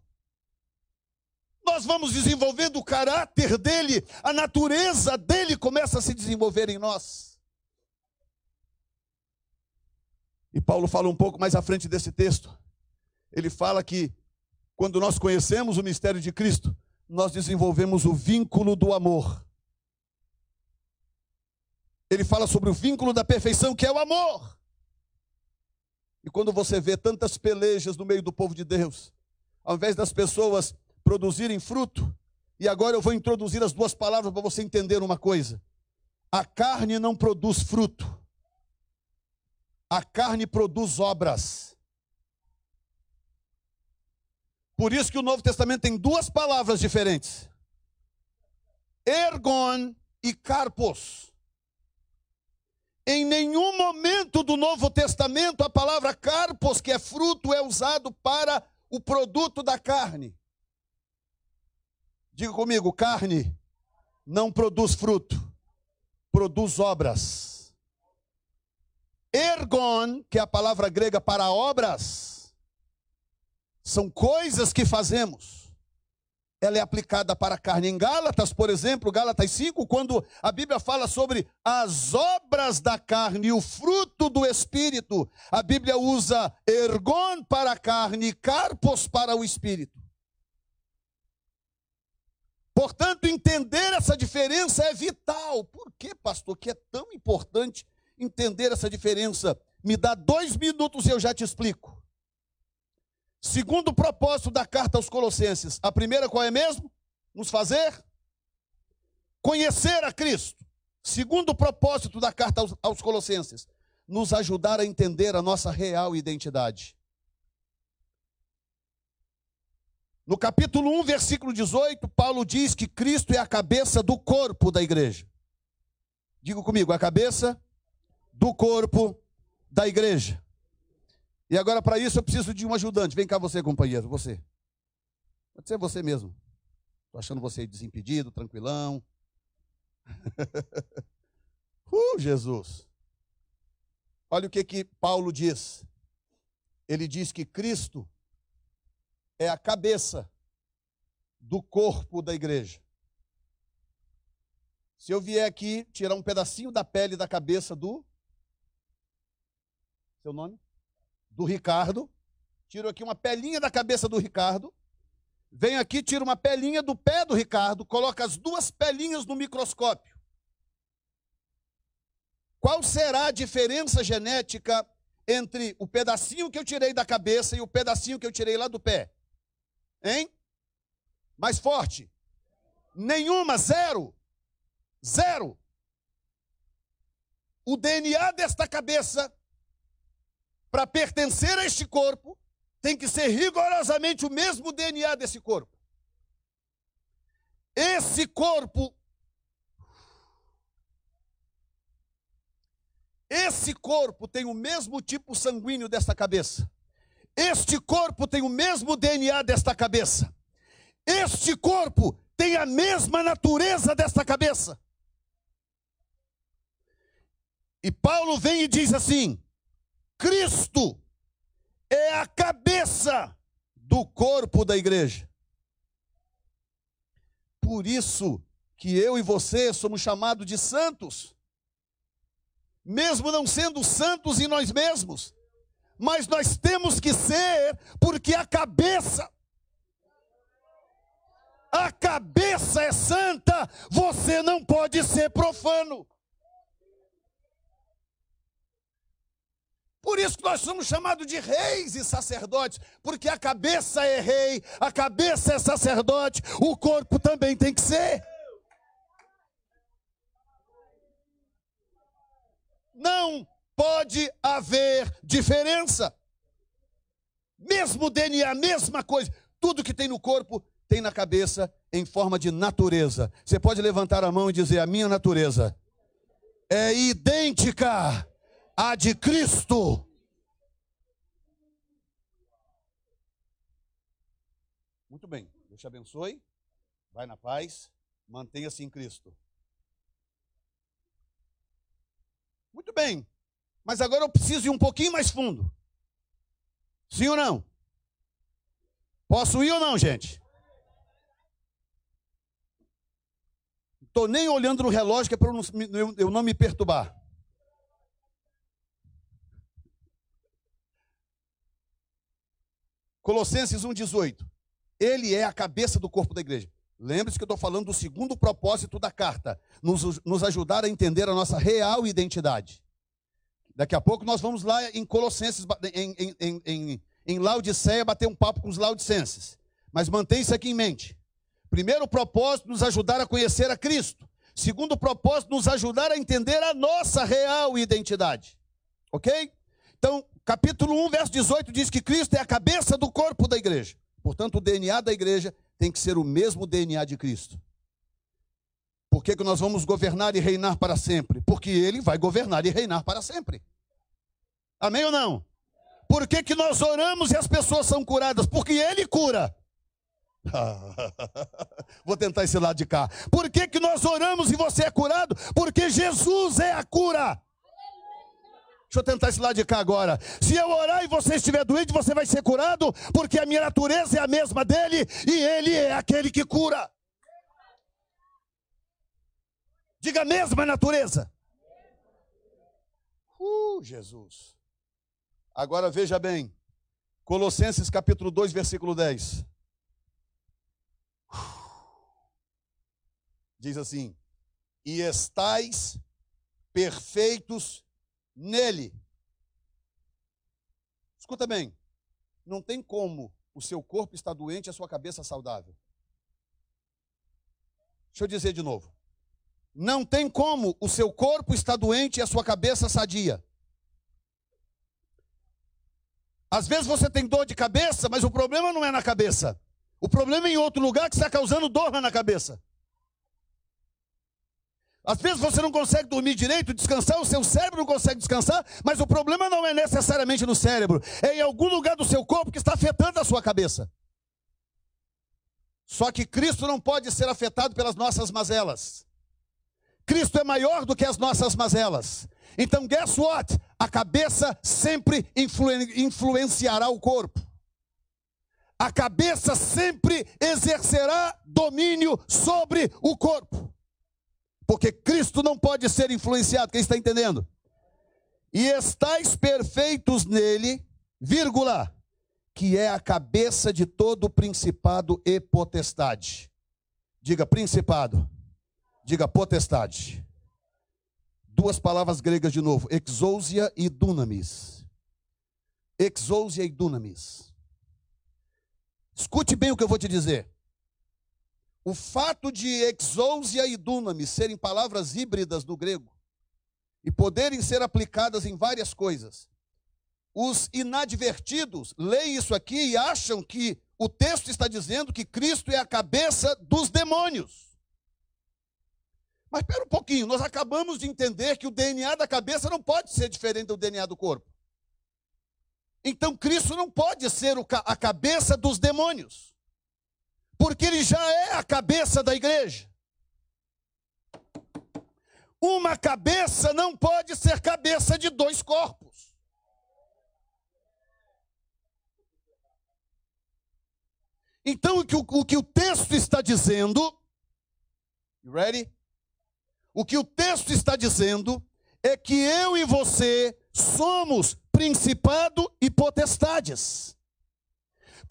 Nós vamos desenvolvendo o caráter dele, a natureza dele começa a se desenvolver em nós. E Paulo fala um pouco mais à frente desse texto. Ele fala que quando nós conhecemos o mistério de Cristo, nós desenvolvemos o vínculo do amor. Ele fala sobre o vínculo da perfeição, que é o amor. E quando você vê tantas pelejas no meio do povo de Deus, ao invés das pessoas produzirem fruto, e agora eu vou introduzir as duas palavras para você entender uma coisa: a carne não produz fruto, a carne produz obras. Por isso que o Novo Testamento tem duas palavras diferentes: ergon e carpos. Em nenhum momento do Novo Testamento a palavra carpos, que é fruto, é usado para o produto da carne. Diga comigo, carne não produz fruto, produz obras. Ergon, que é a palavra grega para obras, são coisas que fazemos ela é aplicada para a carne. Em Gálatas, por exemplo, Gálatas 5, quando a Bíblia fala sobre as obras da carne e o fruto do espírito, a Bíblia usa ergon para a carne e carpos para o espírito. Portanto, entender essa diferença é vital. Por que, pastor, que é tão importante entender essa diferença? Me dá dois minutos e eu já te explico. Segundo propósito da carta aos Colossenses, a primeira qual é mesmo? Nos fazer conhecer a Cristo. Segundo propósito da carta aos, aos Colossenses, nos ajudar a entender a nossa real identidade. No capítulo 1, versículo 18, Paulo diz que Cristo é a cabeça do corpo da igreja. Digo comigo, a cabeça do corpo da igreja. E agora, para isso, eu preciso de um ajudante. Vem cá, você, companheiro, você. Pode ser você mesmo. Estou achando você desimpedido, tranquilão. uh, Jesus. Olha o que, que Paulo diz. Ele diz que Cristo é a cabeça do corpo da igreja. Se eu vier aqui tirar um pedacinho da pele da cabeça do. Seu nome? do Ricardo, tiro aqui uma pelinha da cabeça do Ricardo, venho aqui, tiro uma pelinha do pé do Ricardo, coloco as duas pelinhas no microscópio. Qual será a diferença genética entre o pedacinho que eu tirei da cabeça e o pedacinho que eu tirei lá do pé? Hein? Mais forte? Nenhuma, zero. Zero. O DNA desta cabeça para pertencer a este corpo, tem que ser rigorosamente o mesmo DNA desse corpo. Esse corpo, esse corpo tem o mesmo tipo sanguíneo desta cabeça. Este corpo tem o mesmo DNA desta cabeça. Este corpo tem a mesma natureza desta cabeça. E Paulo vem e diz assim: Cristo é a cabeça do corpo da igreja. Por isso que eu e você somos chamados de santos, mesmo não sendo santos em nós mesmos, mas nós temos que ser, porque a cabeça, a cabeça é santa, você não pode ser profano. Por isso que nós somos chamados de reis e sacerdotes, porque a cabeça é rei, a cabeça é sacerdote, o corpo também tem que ser. Não pode haver diferença. Mesmo DNA, mesma coisa, tudo que tem no corpo tem na cabeça em forma de natureza. Você pode levantar a mão e dizer: A minha natureza é idêntica a de Cristo. Muito bem, Deus te abençoe. Vai na paz, mantenha-se em Cristo. Muito bem, mas agora eu preciso ir um pouquinho mais fundo. Sim ou não? Posso ir ou não, gente? Estou nem olhando no relógio que é para eu não me perturbar. Colossenses 1,18. Ele é a cabeça do corpo da igreja. Lembre-se que eu estou falando do segundo propósito da carta: nos, nos ajudar a entender a nossa real identidade. Daqui a pouco nós vamos lá em Colossenses, em, em, em, em, Laodiceia, bater um papo com os laudicenses. Mas mantenha isso aqui em mente. Primeiro propósito, nos ajudar a conhecer a Cristo. Segundo propósito, nos ajudar a entender a nossa real identidade. Ok? Então, capítulo 1, verso 18 diz que Cristo é a cabeça do corpo da igreja. Portanto, o DNA da igreja tem que ser o mesmo DNA de Cristo. Por que, que nós vamos governar e reinar para sempre? Porque ele vai governar e reinar para sempre. Amém ou não? Por que, que nós oramos e as pessoas são curadas? Porque ele cura. Vou tentar esse lado de cá. Por que, que nós oramos e você é curado? Porque Jesus é a cura. Deixa eu tentar esse lado de cá agora. Se eu orar e você estiver doente, você vai ser curado, porque a minha natureza é a mesma dele e ele é aquele que cura. Diga a mesma natureza. Uh, Jesus. Agora veja bem. Colossenses capítulo 2, versículo 10. Diz assim: E estais perfeitos nele. Escuta bem, não tem como o seu corpo estar doente e a sua cabeça saudável. Deixa eu dizer de novo. Não tem como o seu corpo estar doente e a sua cabeça sadia. Às vezes você tem dor de cabeça, mas o problema não é na cabeça. O problema é em outro lugar que está causando dor na cabeça. Às vezes você não consegue dormir direito, descansar, o seu cérebro não consegue descansar, mas o problema não é necessariamente no cérebro, é em algum lugar do seu corpo que está afetando a sua cabeça. Só que Cristo não pode ser afetado pelas nossas mazelas. Cristo é maior do que as nossas mazelas. Então, guess what? A cabeça sempre influenciará o corpo. A cabeça sempre exercerá domínio sobre o corpo. Porque Cristo não pode ser influenciado, quem está entendendo? E estáis perfeitos nele, vírgula, que é a cabeça de todo principado e potestade. Diga principado. Diga potestade. Duas palavras gregas de novo: exousia e dunamis. Exousia e dunamis. Escute bem o que eu vou te dizer. O fato de exousia e dunamis serem palavras híbridas no grego e poderem ser aplicadas em várias coisas, os inadvertidos leem isso aqui e acham que o texto está dizendo que Cristo é a cabeça dos demônios. Mas espera um pouquinho, nós acabamos de entender que o DNA da cabeça não pode ser diferente do DNA do corpo. Então Cristo não pode ser a cabeça dos demônios porque ele já é a cabeça da igreja. Uma cabeça não pode ser cabeça de dois corpos. Então, o que o, o que o texto está dizendo, ready? O que o texto está dizendo é que eu e você somos principado e potestades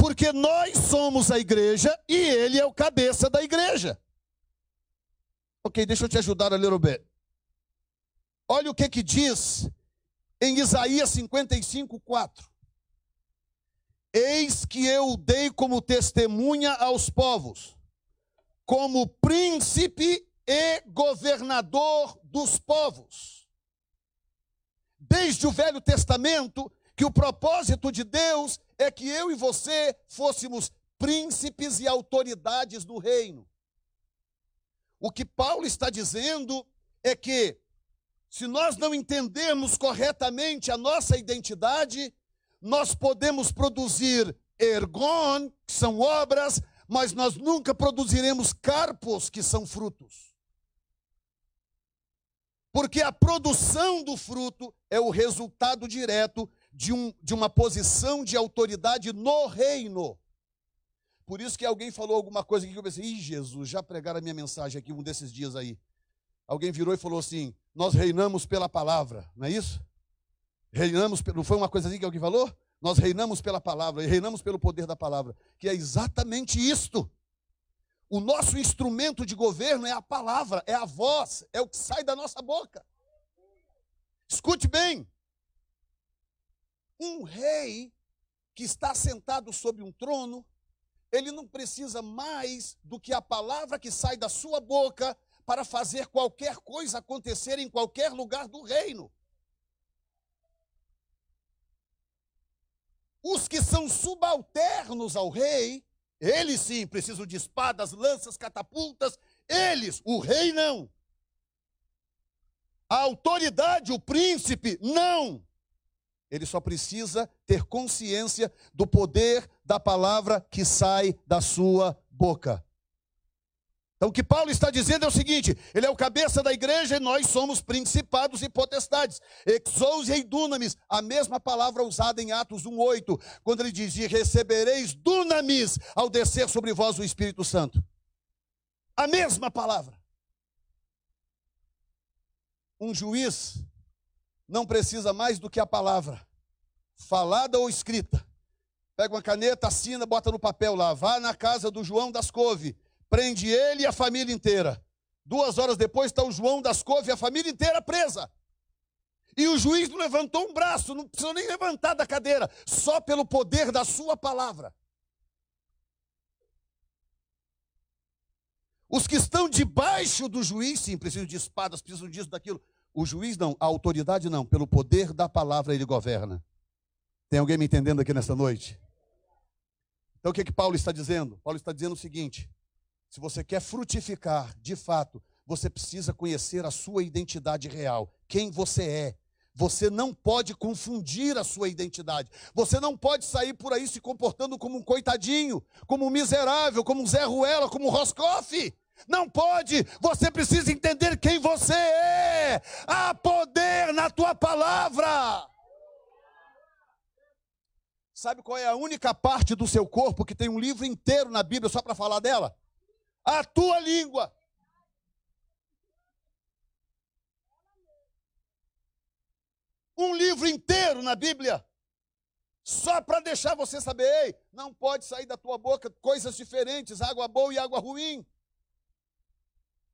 porque nós somos a igreja e ele é o cabeça da igreja. Ok, deixa eu te ajudar a ler o B. Olha o que que diz em Isaías 55, 4. Eis que eu dei como testemunha aos povos, como príncipe e governador dos povos. Desde o Velho Testamento, que o propósito de Deus é que eu e você fôssemos príncipes e autoridades do reino. O que Paulo está dizendo é que, se nós não entendermos corretamente a nossa identidade, nós podemos produzir ergon, que são obras, mas nós nunca produziremos carpos, que são frutos. Porque a produção do fruto é o resultado direto de, um, de uma posição de autoridade no reino. Por isso que alguém falou alguma coisa que eu pensei, ih, Jesus, já pregaram a minha mensagem aqui um desses dias aí. Alguém virou e falou assim: Nós reinamos pela palavra, não é isso? Reinamos, não foi uma coisa assim que alguém falou? Nós reinamos pela palavra, e reinamos pelo poder da palavra, que é exatamente isto. O nosso instrumento de governo é a palavra, é a voz, é o que sai da nossa boca. Escute bem, um rei que está sentado sobre um trono, ele não precisa mais do que a palavra que sai da sua boca para fazer qualquer coisa acontecer em qualquer lugar do reino. Os que são subalternos ao rei, eles sim precisam de espadas, lanças, catapultas, eles, o rei não. A autoridade, o príncipe, não. Ele só precisa ter consciência do poder da palavra que sai da sua boca. Então, o que Paulo está dizendo é o seguinte: ele é o cabeça da igreja e nós somos principados e potestades. Exousia e dunamis, a mesma palavra usada em Atos 1,8, quando ele diz: E recebereis dunamis ao descer sobre vós o Espírito Santo. A mesma palavra. Um juiz não precisa mais do que a palavra, falada ou escrita. Pega uma caneta, assina, bota no papel lá. Vá na casa do João das Couve prende ele e a família inteira. Duas horas depois está o João das Couve e a família inteira presa. E o juiz não levantou um braço, não precisou nem levantar da cadeira, só pelo poder da sua palavra. Os que estão debaixo do juiz, sim, precisam de espadas, precisam disso, daquilo. O juiz não, a autoridade não, pelo poder da palavra ele governa. Tem alguém me entendendo aqui nesta noite? Então o que, que Paulo está dizendo? Paulo está dizendo o seguinte: se você quer frutificar, de fato, você precisa conhecer a sua identidade real, quem você é. Você não pode confundir a sua identidade. Você não pode sair por aí se comportando como um coitadinho, como um miserável, como um Zé Ruela, como um Roscoff. Não pode. Você precisa entender quem você é. Há poder na tua palavra. Sabe qual é a única parte do seu corpo que tem um livro inteiro na Bíblia só para falar dela? a tua língua. Um livro inteiro na Bíblia, só para deixar você saber, ei, não pode sair da tua boca coisas diferentes, água boa e água ruim.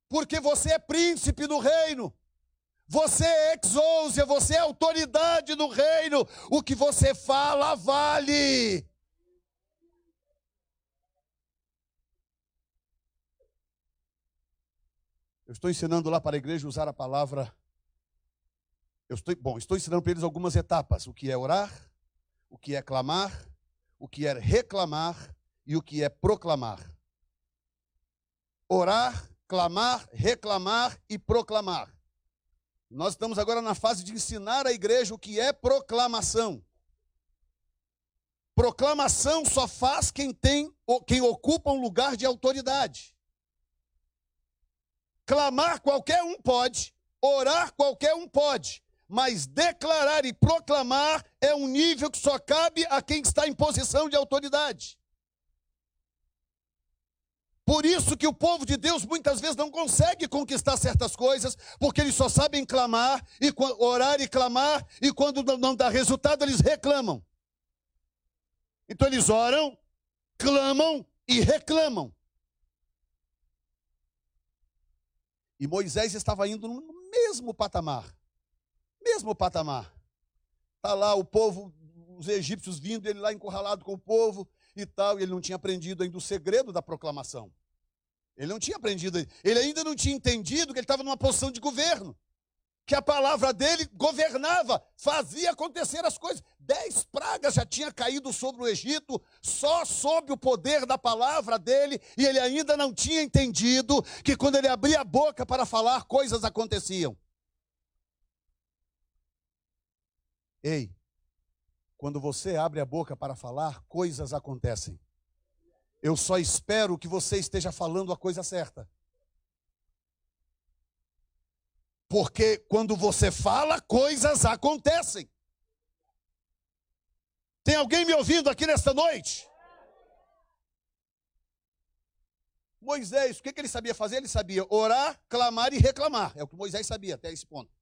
Porque você é príncipe do reino. Você é exousia, você é autoridade do reino. O que você fala vale. Eu estou ensinando lá para a igreja usar a palavra. Eu estou, bom, estou ensinando para eles algumas etapas: o que é orar, o que é clamar, o que é reclamar e o que é proclamar. Orar, clamar, reclamar e proclamar. Nós estamos agora na fase de ensinar a igreja o que é proclamação. Proclamação só faz quem tem, quem ocupa um lugar de autoridade. Clamar qualquer um pode, orar qualquer um pode, mas declarar e proclamar é um nível que só cabe a quem está em posição de autoridade. Por isso que o povo de Deus muitas vezes não consegue conquistar certas coisas, porque eles só sabem clamar e orar e clamar, e quando não dá resultado, eles reclamam. Então eles oram, clamam e reclamam. E Moisés estava indo no mesmo patamar. Mesmo patamar. Está lá o povo, os egípcios vindo, ele lá encurralado com o povo e tal, e ele não tinha aprendido ainda o segredo da proclamação. Ele não tinha aprendido, ele ainda não tinha entendido que ele estava numa posição de governo que a palavra dele governava, fazia acontecer as coisas. Dez pragas já tinha caído sobre o Egito, só sob o poder da palavra dele, e ele ainda não tinha entendido que quando ele abria a boca para falar, coisas aconteciam. Ei, quando você abre a boca para falar, coisas acontecem. Eu só espero que você esteja falando a coisa certa. Porque quando você fala, coisas acontecem. Tem alguém me ouvindo aqui nesta noite? Moisés, o que, que ele sabia fazer? Ele sabia orar, clamar e reclamar. É o que Moisés sabia até esse ponto.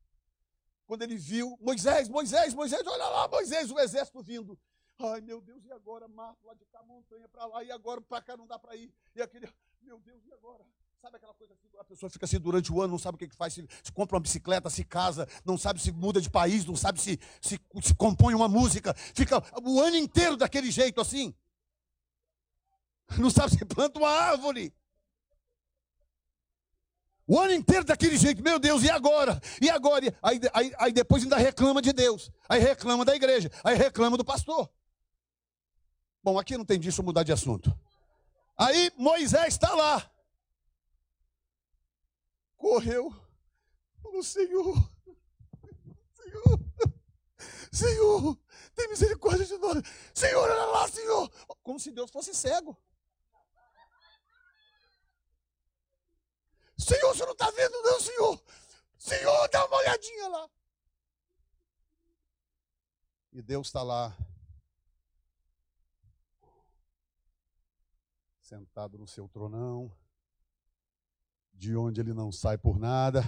Quando ele viu, Moisés, Moisés, Moisés, olha lá, Moisés, o exército vindo. Ai, meu Deus, e agora? Mar, lá de cá, montanha para lá, e agora para cá não dá para ir. E aquele, meu Deus, e agora? Sabe aquela coisa assim, a pessoa fica assim durante o ano, não sabe o que, que faz, se, se, compra uma bicicleta, se casa, não sabe se muda de país, não sabe se, se, se compõe uma música, fica o ano inteiro daquele jeito assim. Não sabe se planta uma árvore. O ano inteiro daquele jeito, meu Deus, e agora? E agora? Aí, aí, aí depois ainda reclama de Deus, aí reclama da igreja, aí reclama do pastor. Bom, aqui não tem disso, mudar de assunto. Aí Moisés está lá. Correu. Falou, Senhor, Senhor, Senhor, tem misericórdia de nós. Senhor, olha lá, Senhor. Como se Deus fosse cego. Senhor, você não está vendo, não, Senhor. Senhor, dá uma olhadinha lá. E Deus está lá, sentado no seu tronão, de onde ele não sai por nada.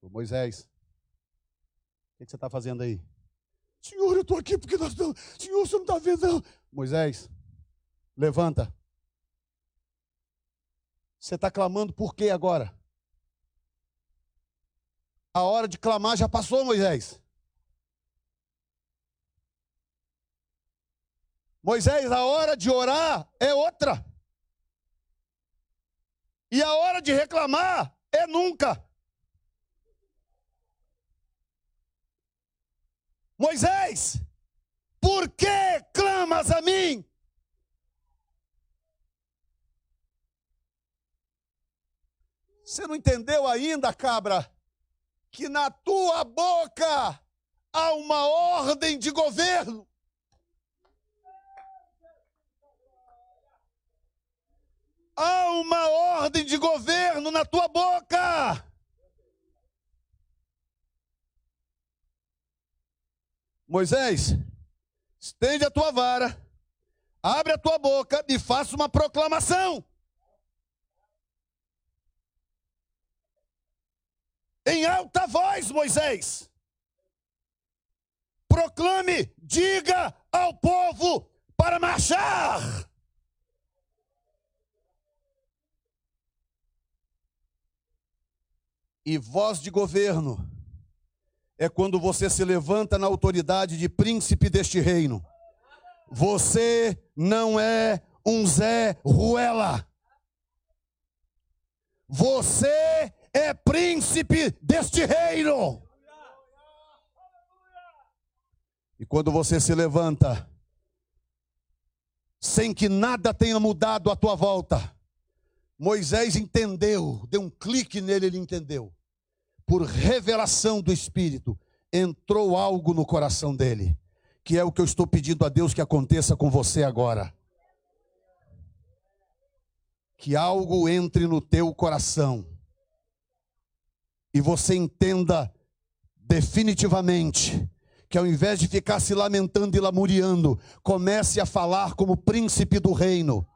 Ô Moisés, o que, você está fazendo aí? Senhor, eu estou aqui porque nós estamos. Senhor, você não está vendo, não. Moisés, levanta. Você está clamando por quê agora? A hora de clamar já passou, Moisés. Moisés, a hora de orar é outra. E a hora de reclamar é nunca. Moisés, por que clamas a mim? Você não entendeu ainda, cabra? que na tua boca há uma ordem de governo. Há uma ordem de governo na tua boca. Moisés, estende a tua vara, abre a tua boca e faça uma proclamação. Em alta voz, Moisés. Proclame, diga ao povo para marchar. E voz de governo é quando você se levanta na autoridade de príncipe deste reino. Você não é um Zé Ruela. Você é príncipe deste reino. E quando você se levanta, sem que nada tenha mudado à tua volta, Moisés entendeu, deu um clique nele, ele entendeu. Por revelação do Espírito, entrou algo no coração dele, que é o que eu estou pedindo a Deus que aconteça com você agora. Que algo entre no teu coração e você entenda definitivamente que ao invés de ficar se lamentando e lamuriando, comece a falar como príncipe do reino.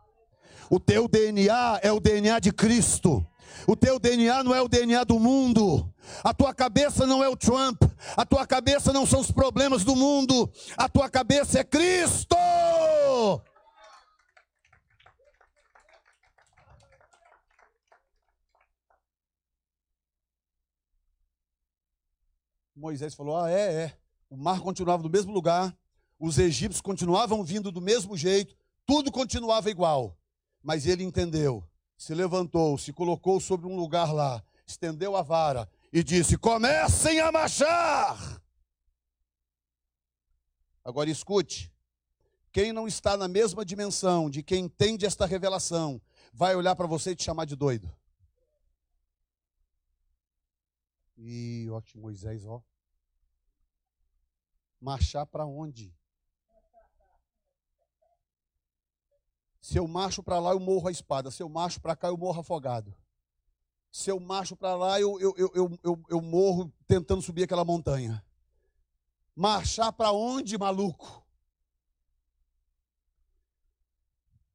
O teu DNA é o DNA de Cristo. O teu DNA não é o DNA do mundo. A tua cabeça não é o Trump. A tua cabeça não são os problemas do mundo. A tua cabeça é Cristo. Moisés falou: Ah, é, é. O mar continuava no mesmo lugar, os egípcios continuavam vindo do mesmo jeito, tudo continuava igual. Mas ele entendeu, se levantou, se colocou sobre um lugar lá, estendeu a vara e disse: Comecem a marchar. Agora escute: quem não está na mesma dimensão de quem entende esta revelação, vai olhar para você e te chamar de doido. E ó, que Moisés, ó. Marchar para onde? Se eu marcho para lá, eu morro a espada. Se eu marcho para cá, eu morro afogado. Se eu marcho para lá, eu, eu, eu, eu, eu morro tentando subir aquela montanha. Marchar para onde, maluco?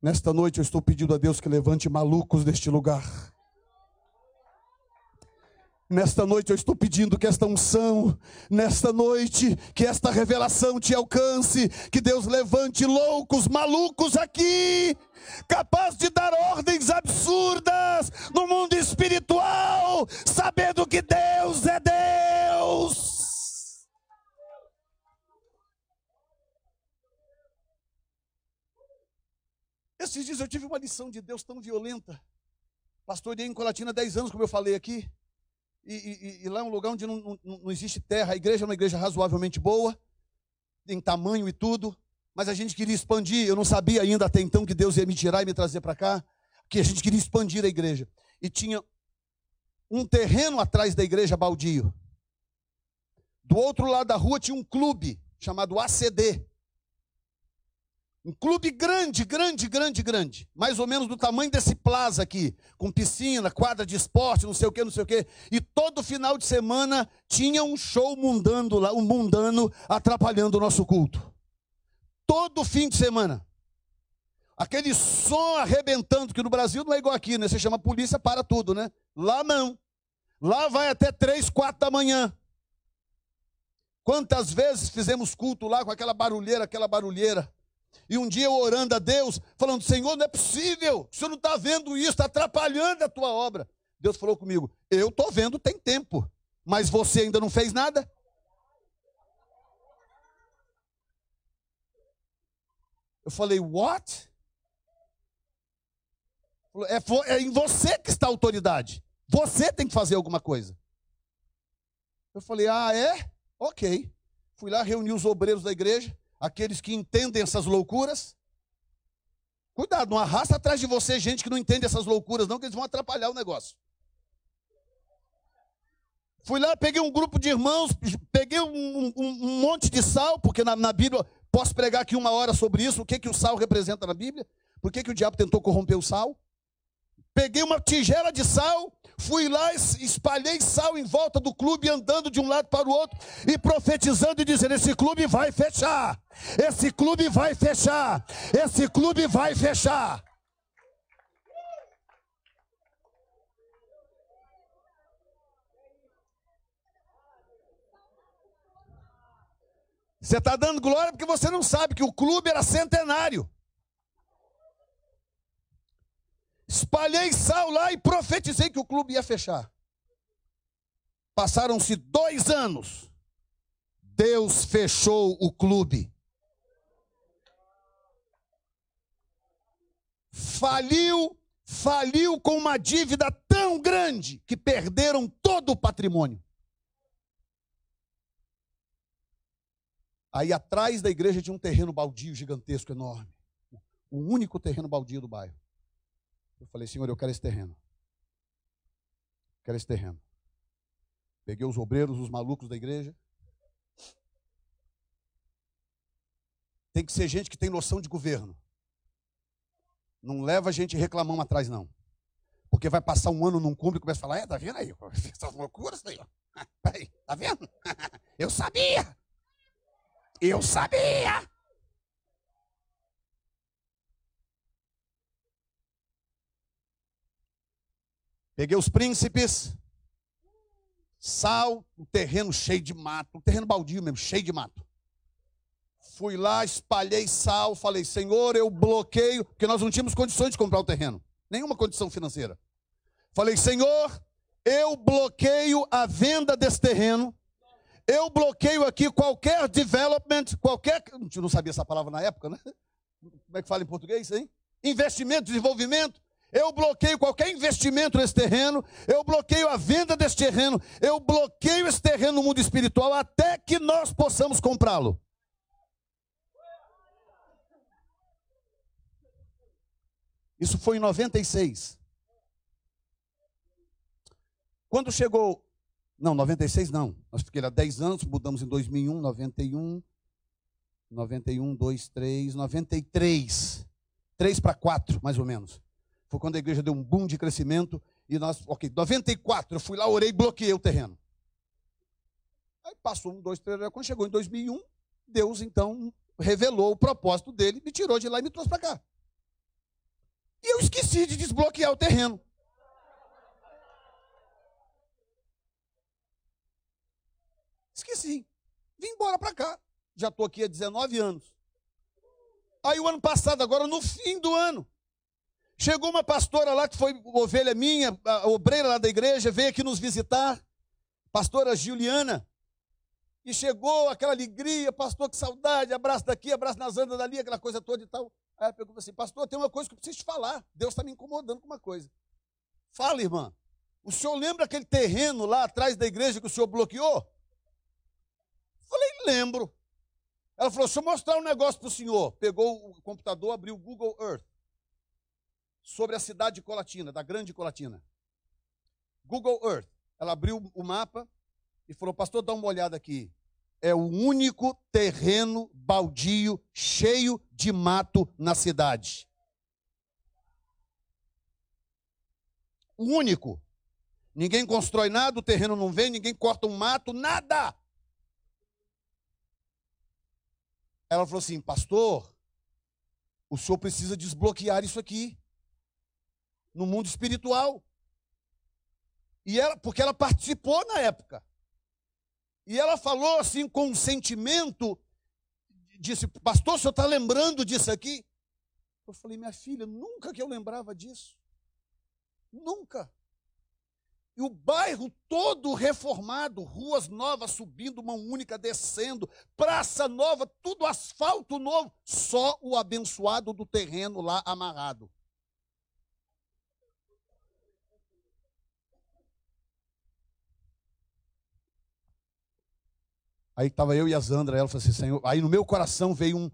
Nesta noite eu estou pedindo a Deus que levante malucos deste lugar. Nesta noite eu estou pedindo que esta unção, nesta noite, que esta revelação te alcance, que Deus levante loucos, malucos aqui, capaz de dar ordens absurdas no mundo espiritual, sabendo que Deus é Deus. Esses dias eu tive uma lição de Deus tão violenta. Pastoreei em Colatina 10 anos, como eu falei aqui. E, e, e, lá é um lugar onde não, não, não, existe terra, a igreja é uma igreja razoavelmente boa, em tamanho e tudo, mas a gente queria expandir. Eu não sabia ainda até então que Deus ia me tirar e me trazer para cá, que a gente queria expandir a igreja. E tinha um terreno atrás da igreja baldio. Do outro lado da rua tinha um clube chamado ACD. Um clube grande, grande, grande, grande. Mais ou menos do tamanho desse plaza aqui. Com piscina, quadra de esporte, não sei o que, não sei o que. E todo final de semana tinha um show mundano lá, um mundano atrapalhando o nosso culto. Todo fim de semana. Aquele som arrebentando, que no Brasil não é igual aqui, né? Você chama a polícia para tudo, né? Lá não. Lá vai até três, quatro da manhã. Quantas vezes fizemos culto lá com aquela barulheira, aquela barulheira. E um dia eu orando a Deus, falando: Senhor, não é possível, o Senhor não está vendo isso, está atrapalhando a tua obra. Deus falou comigo: Eu estou vendo, tem tempo, mas você ainda não fez nada? Eu falei: What? É, é em você que está a autoridade. Você tem que fazer alguma coisa. Eu falei: Ah, é? Ok. Fui lá reunir os obreiros da igreja aqueles que entendem essas loucuras. Cuidado, não arrasta atrás de você gente que não entende essas loucuras, não, que eles vão atrapalhar o negócio. Fui lá, peguei um grupo de irmãos, peguei um, um, um monte de sal, porque na, na, Bíblia, posso pregar aqui uma hora sobre isso, o que, que o sal representa na Bíblia, por que, que o diabo tentou corromper o sal. Peguei uma tigela de sal, fui lá, espalhei sal em volta do clube, andando de um lado para o outro e profetizando e dizendo: esse clube vai fechar, esse clube vai fechar, esse clube vai fechar. Você está dando glória porque você não sabe que o clube era centenário. Espalhei sal lá e profetizei que o clube ia fechar. Passaram-se dois anos. Deus fechou o clube. Faliu, faliu com uma dívida tão grande que perderam todo o patrimônio. Aí atrás da igreja tinha um terreno baldio gigantesco, enorme. O único terreno baldio do bairro. Eu falei, Senhor, eu quero esse terreno. Quero esse terreno. Peguei os obreiros, os malucos da igreja. Tem que ser gente que tem noção de governo. Não leva gente reclamando atrás, não. Porque vai passar um ano num cume e começa a falar, é, tá vendo aí? Essas loucuras aí, ó. Peraí, tá vendo? Eu sabia! Eu sabia! Peguei os príncipes, sal, um terreno cheio de mato, um terreno baldio mesmo, cheio de mato. Fui lá, espalhei sal, falei, Senhor, eu bloqueio, porque nós não tínhamos condições de comprar o terreno, nenhuma condição financeira. Falei, Senhor, eu bloqueio a venda desse terreno, eu bloqueio aqui qualquer development, qualquer. Não sabia essa palavra na época, né? Como é que fala em português, hein? Investimento, desenvolvimento eu bloqueio qualquer investimento nesse terreno, eu bloqueio a venda desse terreno, eu bloqueio esse terreno no mundo espiritual até que nós possamos comprá-lo. Isso foi em 96. Quando chegou. Não, 96 não. Nós fiquei lá 10 anos, mudamos em 2001, 91. 91, 2, 3, 93. 3 para 4, mais ou menos. Foi quando a igreja deu um boom de crescimento. E nós, ok, 94, eu fui lá, orei bloqueei o terreno. Aí passou um, dois, três, quando chegou em 2001, Deus então revelou o propósito dele, me tirou de lá e me trouxe para cá. E eu esqueci de desbloquear o terreno. Esqueci. Vim embora para cá. Já estou aqui há 19 anos. Aí o ano passado, agora no fim do ano, Chegou uma pastora lá que foi ovelha minha, a obreira lá da igreja, veio aqui nos visitar, pastora Juliana. E chegou aquela alegria, pastor, que saudade, abraço daqui, abraço nas andas dali, aquela coisa toda e tal. Aí ela pergunta assim, pastor, tem uma coisa que eu preciso te falar. Deus está me incomodando com uma coisa. Fala, irmã. O senhor lembra aquele terreno lá atrás da igreja que o senhor bloqueou? Falei, lembro. Ela falou: Deixa eu mostrar um negócio para o senhor. Pegou o computador, abriu o Google Earth sobre a cidade de Colatina, da grande Colatina. Google Earth. Ela abriu o mapa e falou: Pastor, dá uma olhada aqui. É o único terreno baldio cheio de mato na cidade. O único. Ninguém constrói nada, o terreno não vem, ninguém corta um mato, nada. Ela falou assim: Pastor, o senhor precisa desbloquear isso aqui no mundo espiritual. E ela, porque ela participou na época. E ela falou assim com um sentimento, disse, pastor, o senhor está lembrando disso aqui? Eu falei, minha filha, nunca que eu lembrava disso. Nunca. E o bairro todo reformado, ruas novas subindo, mão única descendo, praça nova, tudo asfalto novo, só o abençoado do terreno lá amarrado. Aí estava eu e a Zandra, ela falou assim, Senhor. Aí no meu coração veio um,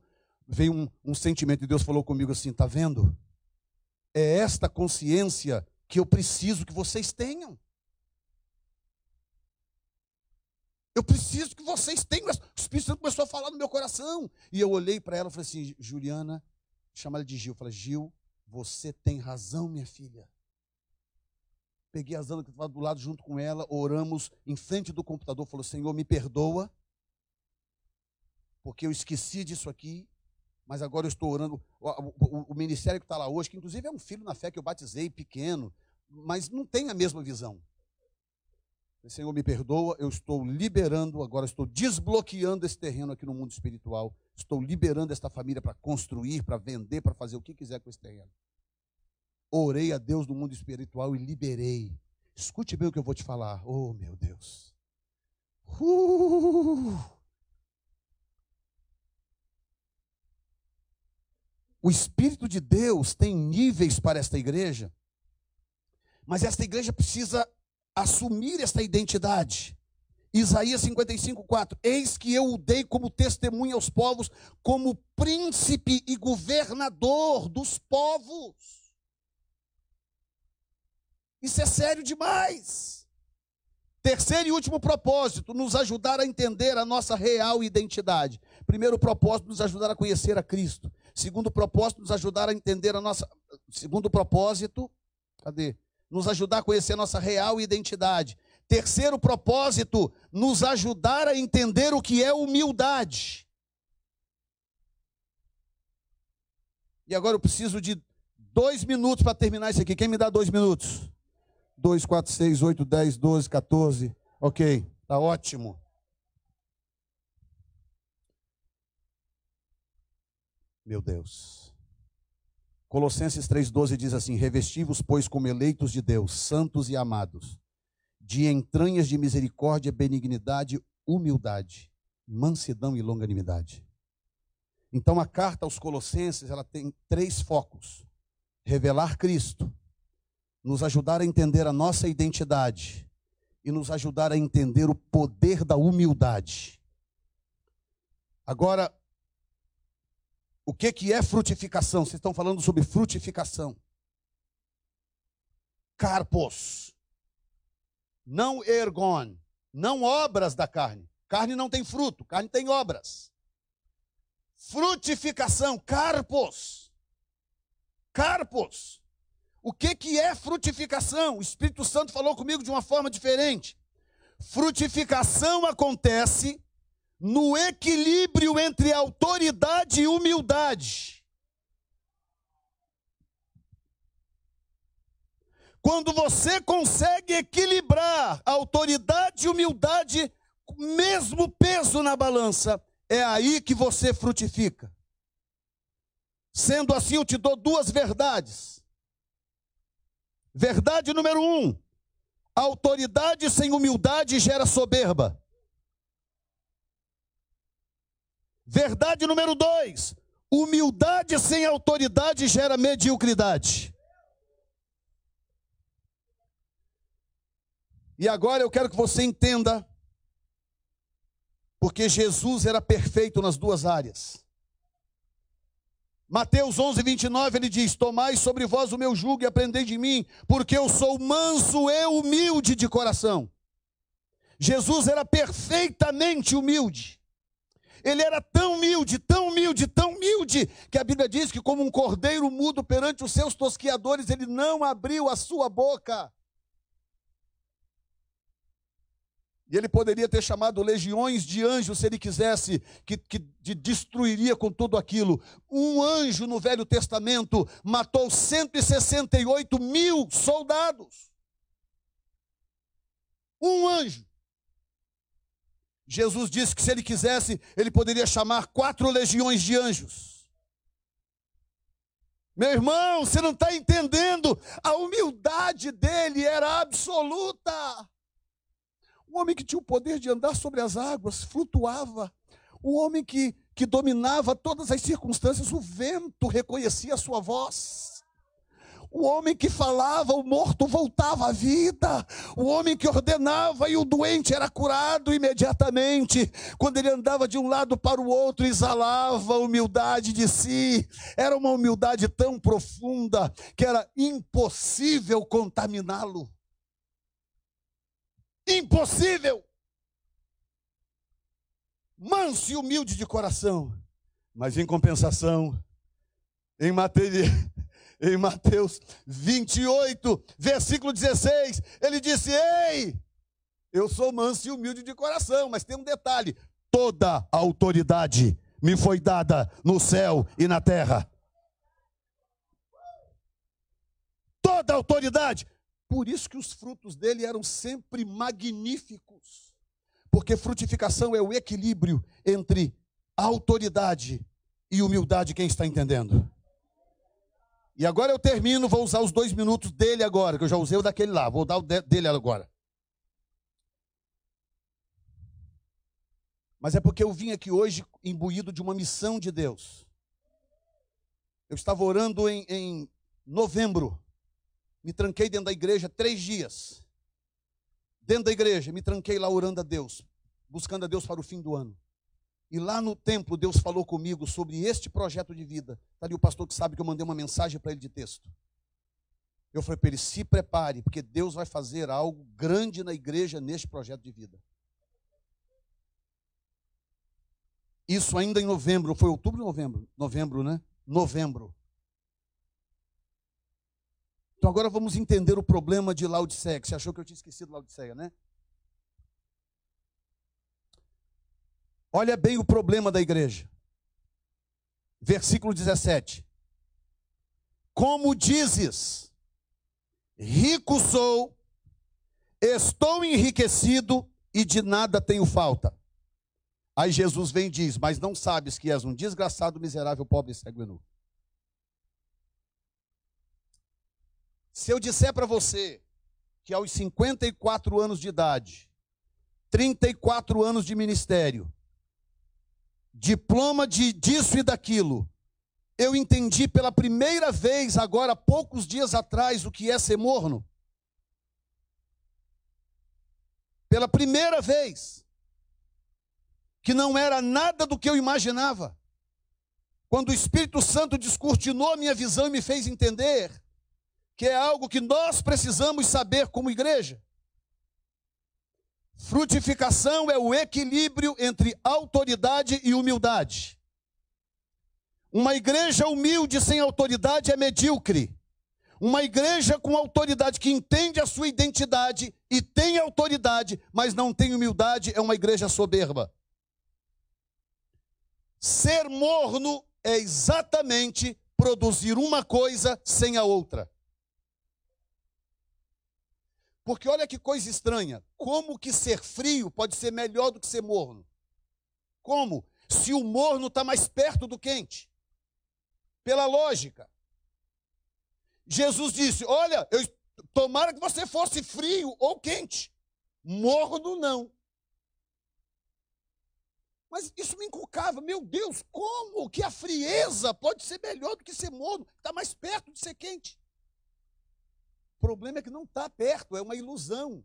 veio um, um sentimento, e Deus falou comigo assim: está vendo? É esta consciência que eu preciso que vocês tenham. Eu preciso que vocês tenham. O Espírito Santo começou a falar no meu coração. E eu olhei para ela e falei assim: Juliana, chama ela de Gil. Eu falei: Gil, você tem razão, minha filha. Peguei a Zandra que estava do lado junto com ela, oramos em frente do computador, falou: Senhor, me perdoa porque eu esqueci disso aqui, mas agora eu estou orando. O, o, o ministério que está lá hoje, que inclusive é um filho na fé que eu batizei pequeno, mas não tem a mesma visão. Senhor, me perdoa, eu estou liberando, agora estou desbloqueando esse terreno aqui no mundo espiritual. Estou liberando esta família para construir, para vender, para fazer o que quiser com esse terreno. Orei a Deus no mundo espiritual e liberei. Escute bem o que eu vou te falar. Oh, meu Deus. Uh! O Espírito de Deus tem níveis para esta igreja, mas esta igreja precisa assumir esta identidade. Isaías 55, 4: Eis que eu o dei como testemunha aos povos, como príncipe e governador dos povos. Isso é sério demais. Terceiro e último propósito, nos ajudar a entender a nossa real identidade. Primeiro propósito, nos ajudar a conhecer a Cristo. Segundo propósito, nos ajudar a entender a nossa. Segundo propósito, cadê? Nos ajudar a conhecer a nossa real identidade. Terceiro propósito, nos ajudar a entender o que é humildade. E agora eu preciso de dois minutos para terminar isso aqui. Quem me dá dois minutos? Dois, quatro, seis, oito, dez, doze, 14. Ok, tá ótimo. Meu Deus. Colossenses 3,12 diz assim: Revestivos, pois, como eleitos de Deus, santos e amados, de entranhas de misericórdia, benignidade, humildade, mansidão e longanimidade. Então a carta aos Colossenses, ela tem três focos: revelar Cristo, nos ajudar a entender a nossa identidade e nos ajudar a entender o poder da humildade. Agora, o que, que é frutificação? Vocês estão falando sobre frutificação. Carpos. Não ergon. Não obras da carne. Carne não tem fruto, carne tem obras. Frutificação, carpos. Carpos. O que, que é frutificação? O Espírito Santo falou comigo de uma forma diferente. Frutificação acontece no equilíbrio entre autoridade e humildade. Quando você consegue equilibrar autoridade e humildade, mesmo peso na balança, é aí que você frutifica. Sendo assim, eu te dou duas verdades. Verdade número um: autoridade sem humildade gera soberba. Verdade número dois: humildade sem autoridade gera mediocridade. E agora eu quero que você entenda, Porque Jesus era perfeito nas duas áreas. Mateus 11, 29, ele diz: Tomai sobre vós o meu jugo e aprendei de mim, porque eu sou manso e humilde de coração. Jesus era perfeitamente humilde. Ele era tão humilde, tão humilde, tão humilde, que a Bíblia diz que, como um cordeiro mudo perante os seus tosquiadores, ele não abriu a sua boca. E ele poderia ter chamado legiões de anjos se ele quisesse, que, que de, destruiria com tudo aquilo. Um anjo no Velho Testamento matou 168 mil soldados. Um anjo. Jesus disse que se ele quisesse, ele poderia chamar quatro legiões de anjos. Meu irmão, você não está entendendo, a humildade dele era absoluta. O homem que tinha o poder de andar sobre as águas, flutuava. O homem que, que dominava todas as circunstâncias, o vento reconhecia a sua voz. O homem que falava, o morto voltava à vida. O homem que ordenava e o doente era curado imediatamente. Quando ele andava de um lado para o outro, exalava a humildade de si. Era uma humildade tão profunda que era impossível contaminá-lo. Impossível. Manso e humilde de coração. Mas em compensação, em matéria em Mateus 28, versículo 16, ele disse: Ei, eu sou manso e humilde de coração, mas tem um detalhe: toda a autoridade me foi dada no céu e na terra. Toda a autoridade. Por isso que os frutos dele eram sempre magníficos. Porque frutificação é o equilíbrio entre autoridade e humildade, quem está entendendo? E agora eu termino, vou usar os dois minutos dele agora, que eu já usei o daquele lá, vou dar o dele agora. Mas é porque eu vim aqui hoje imbuído de uma missão de Deus. Eu estava orando em, em novembro, me tranquei dentro da igreja três dias. Dentro da igreja, me tranquei lá orando a Deus, buscando a Deus para o fim do ano. E lá no templo, Deus falou comigo sobre este projeto de vida. Está ali o pastor que sabe que eu mandei uma mensagem para ele de texto. Eu falei para ele: se prepare, porque Deus vai fazer algo grande na igreja neste projeto de vida. Isso ainda em novembro, foi outubro ou novembro? Novembro, né? Novembro. Então agora vamos entender o problema de Laodiceia. Você achou que eu tinha esquecido Laodiceia, né? Olha bem o problema da igreja. Versículo 17. Como dizes, rico sou, estou enriquecido e de nada tenho falta. Aí Jesus vem e diz: Mas não sabes que és um desgraçado, miserável, pobre, cego e nu. Se eu disser para você que aos 54 anos de idade, 34 anos de ministério, diploma de disso e daquilo. Eu entendi pela primeira vez, agora, poucos dias atrás, o que é ser morno. Pela primeira vez. Que não era nada do que eu imaginava. Quando o Espírito Santo descortinou a minha visão e me fez entender que é algo que nós precisamos saber como igreja. Frutificação é o equilíbrio entre autoridade e humildade. Uma igreja humilde sem autoridade é medíocre. Uma igreja com autoridade que entende a sua identidade e tem autoridade, mas não tem humildade, é uma igreja soberba. Ser morno é exatamente produzir uma coisa sem a outra. Porque olha que coisa estranha. Como que ser frio pode ser melhor do que ser morno? Como? Se o morno está mais perto do quente. Pela lógica. Jesus disse: Olha, eu, tomara que você fosse frio ou quente. Morno não. Mas isso me inculcava, meu Deus, como que a frieza pode ser melhor do que ser morno? Está mais perto de ser quente. O problema é que não está perto, é uma ilusão.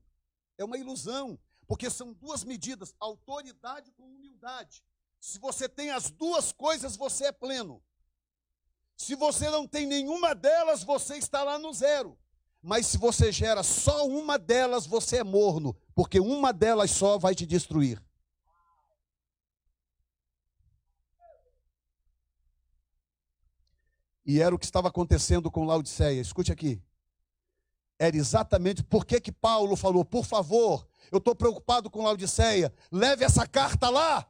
É uma ilusão. Porque são duas medidas: autoridade com humildade. Se você tem as duas coisas, você é pleno. Se você não tem nenhuma delas, você está lá no zero. Mas se você gera só uma delas, você é morno, porque uma delas só vai te destruir. E era o que estava acontecendo com Laodiceia. Escute aqui. Era exatamente por que, Paulo falou: por favor, eu estou preocupado com Laodiceia, leve essa carta lá.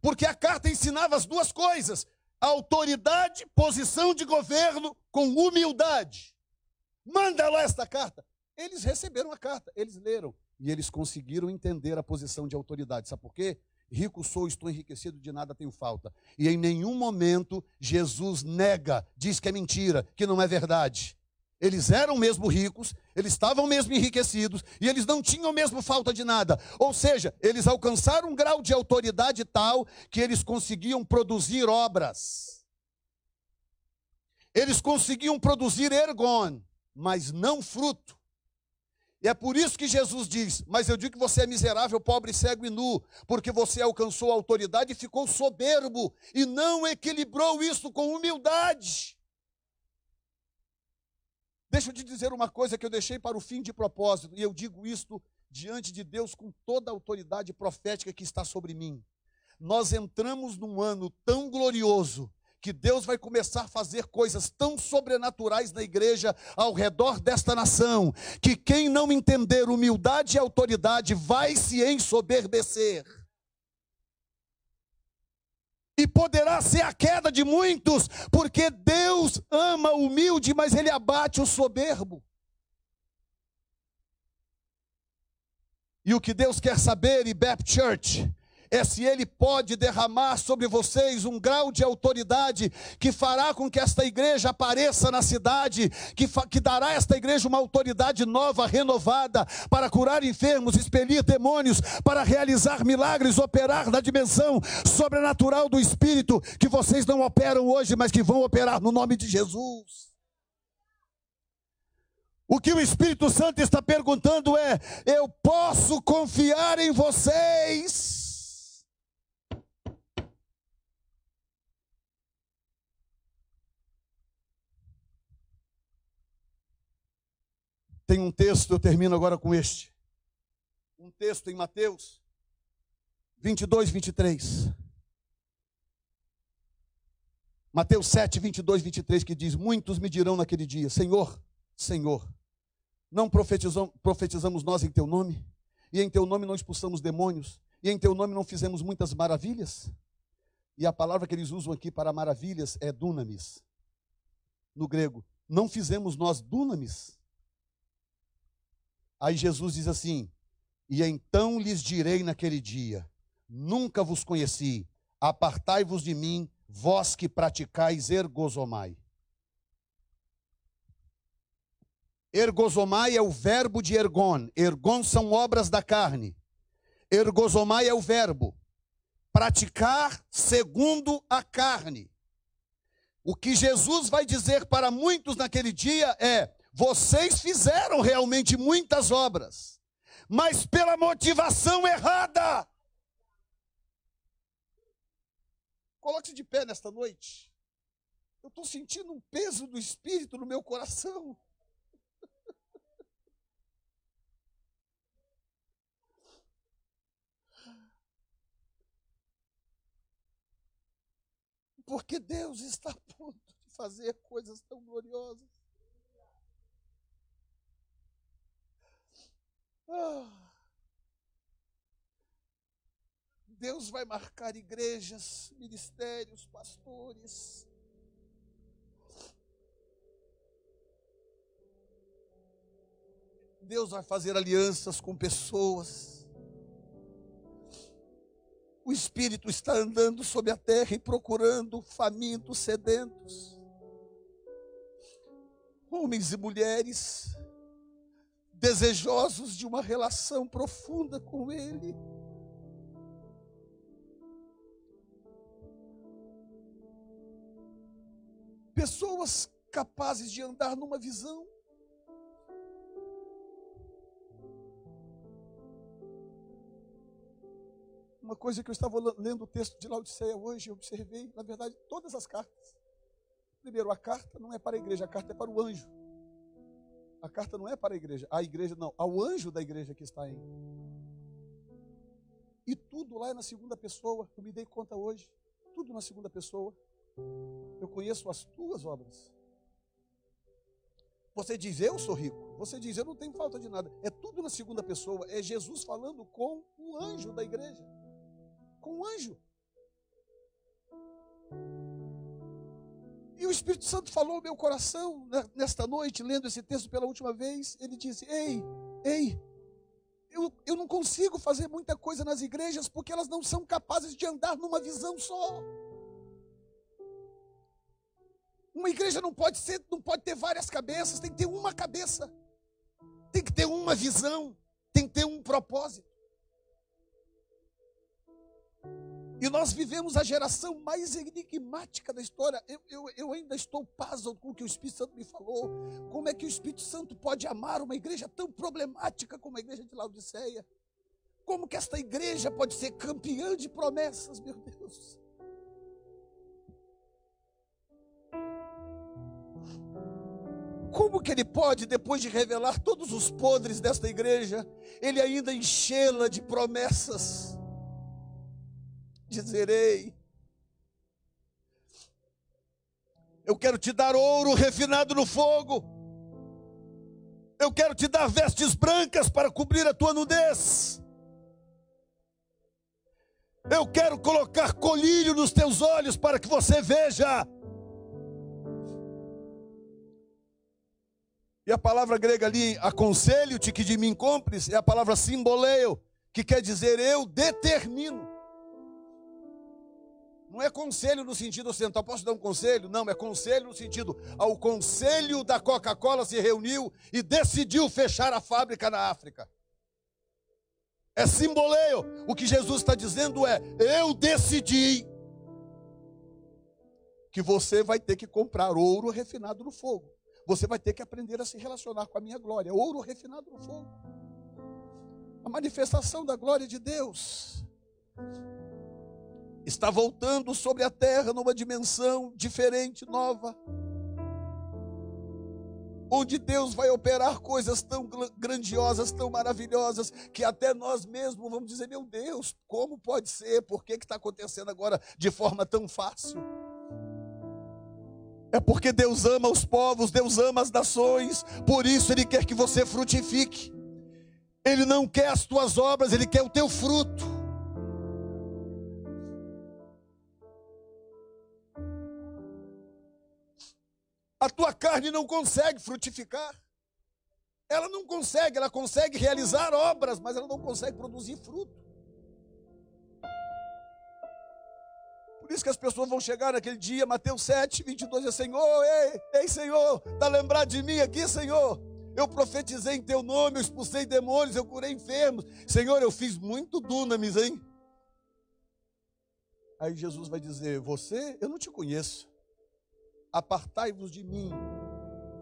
Porque a carta ensinava as duas coisas: autoridade, posição de governo com humildade. Manda lá esta carta. Eles receberam a carta, eles leram e eles conseguiram entender a posição de autoridade. Sabe por quê? Rico sou, estou enriquecido, de nada tenho falta. E em nenhum momento Jesus nega, diz que é mentira, que não é verdade. Eles eram mesmo ricos, eles estavam mesmo enriquecidos e eles não tinham mesmo falta de nada. Ou seja, eles alcançaram um grau de autoridade tal que eles conseguiam produzir obras. Eles conseguiam produzir ergon, mas não fruto. E é por isso que Jesus diz: Mas eu digo que você é miserável, pobre, cego e nu, porque você alcançou a autoridade e ficou soberbo, e não equilibrou isso com humildade. Deixa eu te dizer uma coisa que eu deixei para o fim de propósito, e eu digo isto diante de Deus com toda a autoridade profética que está sobre mim. Nós entramos num ano tão glorioso que Deus vai começar a fazer coisas tão sobrenaturais na igreja ao redor desta nação, que quem não entender humildade e autoridade vai se ensoberbecer e poderá ser a queda de muitos, porque Deus ama o humilde, mas ele abate o soberbo. E o que Deus quer saber, e Baptist Church, é se Ele pode derramar sobre vocês um grau de autoridade que fará com que esta igreja apareça na cidade, que, que dará a esta igreja uma autoridade nova, renovada, para curar enfermos, expelir demônios, para realizar milagres, operar na dimensão sobrenatural do Espírito, que vocês não operam hoje, mas que vão operar no nome de Jesus. O que o Espírito Santo está perguntando é: eu posso confiar em vocês? Tem um texto, eu termino agora com este. Um texto em Mateus 22, 23. Mateus 7, 22, 23, que diz: Muitos me dirão naquele dia: Senhor, Senhor, não profetizamos, nós em teu nome? E em teu nome não expulsamos demônios? E em teu nome não fizemos muitas maravilhas? E a palavra que eles usam aqui para maravilhas é dunamis, no grego. Não fizemos nós dunamis? Aí Jesus diz assim: E então lhes direi naquele dia: Nunca vos conheci, apartai-vos de mim, vós que praticais ergozomai. Ergozomai é o verbo de ergon. Ergon são obras da carne. Ergozomai é o verbo. Praticar segundo a carne. O que Jesus vai dizer para muitos naquele dia é: vocês fizeram realmente muitas obras, mas pela motivação errada. Coloque-se de pé nesta noite. Eu estou sentindo um peso do Espírito no meu coração. Porque Deus está a ponto de fazer coisas tão gloriosas. Ah. Deus vai marcar igrejas, ministérios, pastores. Deus vai fazer alianças com pessoas. O Espírito está andando sobre a terra e procurando famintos, sedentos, homens e mulheres desejosos de uma relação profunda com Ele. Pessoas capazes de andar numa visão. Uma coisa que eu estava lendo o texto de Laodiceia hoje, eu observei, na verdade, todas as cartas. Primeiro, a carta não é para a igreja, a carta é para o anjo. A carta não é para a igreja, a igreja não, ao anjo da igreja que está em. E tudo lá é na segunda pessoa, eu me dei conta hoje. Tudo na segunda pessoa. Eu conheço as tuas obras. Você diz, eu sou rico. Você diz, eu não tenho falta de nada. É tudo na segunda pessoa. É Jesus falando com o anjo da igreja. Com o anjo. E o Espírito Santo falou no meu coração nesta noite, lendo esse texto pela última vez. Ele disse: Ei, ei, eu, eu não consigo fazer muita coisa nas igrejas porque elas não são capazes de andar numa visão só. Uma igreja não pode ser, não pode ter várias cabeças, tem que ter uma cabeça. Tem que ter uma visão, tem que ter um propósito. E nós vivemos a geração mais enigmática da história. Eu, eu, eu ainda estou puzzled com o que o Espírito Santo me falou. Como é que o Espírito Santo pode amar uma igreja tão problemática como a igreja de Laodiceia? Como que esta igreja pode ser campeã de promessas, meu Deus? Como que ele pode, depois de revelar todos os podres desta igreja, ele ainda enchê-la de promessas? Dizerei, eu quero te dar ouro refinado no fogo, eu quero te dar vestes brancas para cobrir a tua nudez, eu quero colocar colírio nos teus olhos para que você veja. E a palavra grega ali, aconselho-te que de mim compres, é a palavra simboleio, que quer dizer eu determino. Não é conselho no sentido ocidental, posso dar um conselho? Não, é conselho no sentido, ao conselho da Coca-Cola se reuniu e decidiu fechar a fábrica na África. É simboleio. O que Jesus está dizendo é: eu decidi que você vai ter que comprar ouro refinado no fogo. Você vai ter que aprender a se relacionar com a minha glória. Ouro refinado no fogo. A manifestação da glória de Deus está voltando sobre a terra numa dimensão diferente, nova. Onde Deus vai operar coisas tão grandiosas, tão maravilhosas, que até nós mesmos vamos dizer: meu Deus, como pode ser? Por que está acontecendo agora de forma tão fácil? É porque Deus ama os povos, Deus ama as nações, por isso Ele quer que você frutifique. Ele não quer as tuas obras, Ele quer o teu fruto. A tua carne não consegue frutificar. Ela não consegue, ela consegue realizar obras, mas ela não consegue produzir fruto. Por isso que as pessoas vão chegar naquele dia, Mateus 7, 22, é Senhor, ei, ei Senhor, está lembrado de mim aqui, Senhor? Eu profetizei em teu nome, eu expulsei demônios, eu curei enfermos. Senhor, eu fiz muito dunamis, hein? Aí Jesus vai dizer: Você, eu não te conheço. Apartai-vos de mim.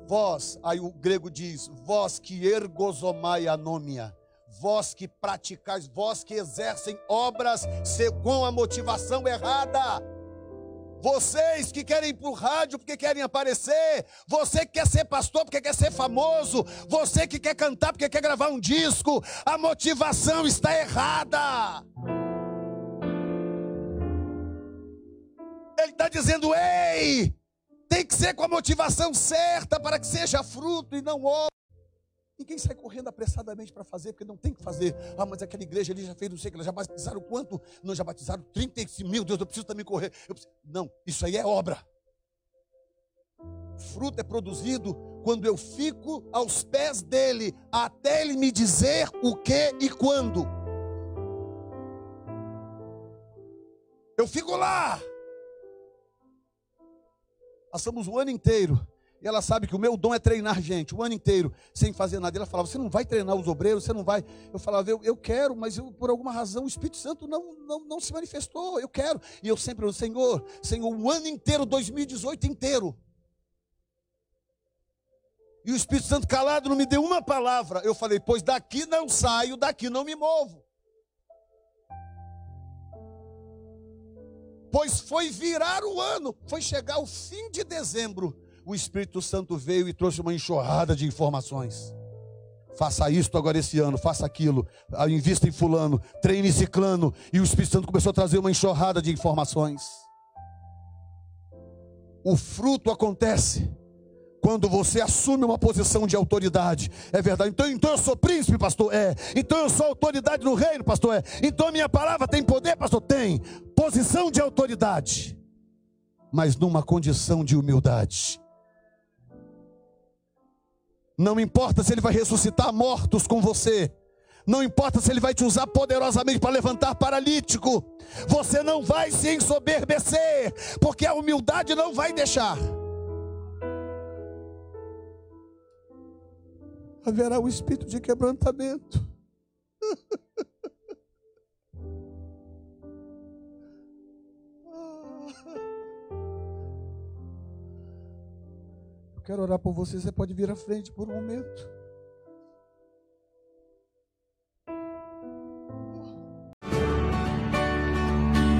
Vós, aí o grego diz: Vós que ergozomai anômia vós que praticais, vós que exercem obras com a motivação errada. Vocês que querem ir para o rádio porque querem aparecer, você que quer ser pastor porque quer ser famoso, você que quer cantar porque quer gravar um disco, a motivação está errada. Ele está dizendo: ei, tem que ser com a motivação certa para que seja fruto e não obra. Ninguém sai correndo apressadamente para fazer, porque não tem que fazer. Ah, mas aquela igreja ali já fez não sei o que, já batizaram quanto? Não, já batizaram 35 mil, Deus, eu preciso também correr. Preciso... Não, isso aí é obra. Fruto é produzido quando eu fico aos pés dele, até ele me dizer o que e quando. Eu fico lá. Passamos o ano inteiro e ela sabe que o meu dom é treinar gente o ano inteiro, sem fazer nada. E ela falava: Você não vai treinar os obreiros, você não vai. Eu falava: Eu, eu quero, mas eu, por alguma razão o Espírito Santo não, não, não se manifestou. Eu quero. E eu sempre, Senhor, Senhor, o ano inteiro, 2018 inteiro. E o Espírito Santo calado não me deu uma palavra. Eu falei: Pois daqui não saio, daqui não me movo. Pois foi virar o ano, foi chegar o fim de dezembro. O Espírito Santo veio e trouxe uma enxurrada de informações. Faça isto agora esse ano, faça aquilo, ah, invista em fulano, treine ciclano. E o Espírito Santo começou a trazer uma enxurrada de informações. O fruto acontece quando você assume uma posição de autoridade. É verdade. Então, então eu sou príncipe, pastor? É. Então eu sou autoridade no reino, pastor? É. Então minha palavra tem poder, pastor? Tem. Posição de autoridade. Mas numa condição de humildade. Não importa se ele vai ressuscitar mortos com você. Não importa se ele vai te usar poderosamente para levantar paralítico. Você não vai se ensoberbecer, porque a humildade não vai deixar. Haverá um espírito de quebrantamento. quero orar por você, você pode vir à frente por um momento.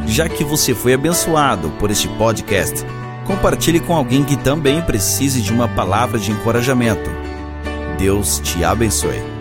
Já que você foi abençoado por este podcast, compartilhe com alguém que também precise de uma palavra de encorajamento. Deus te abençoe.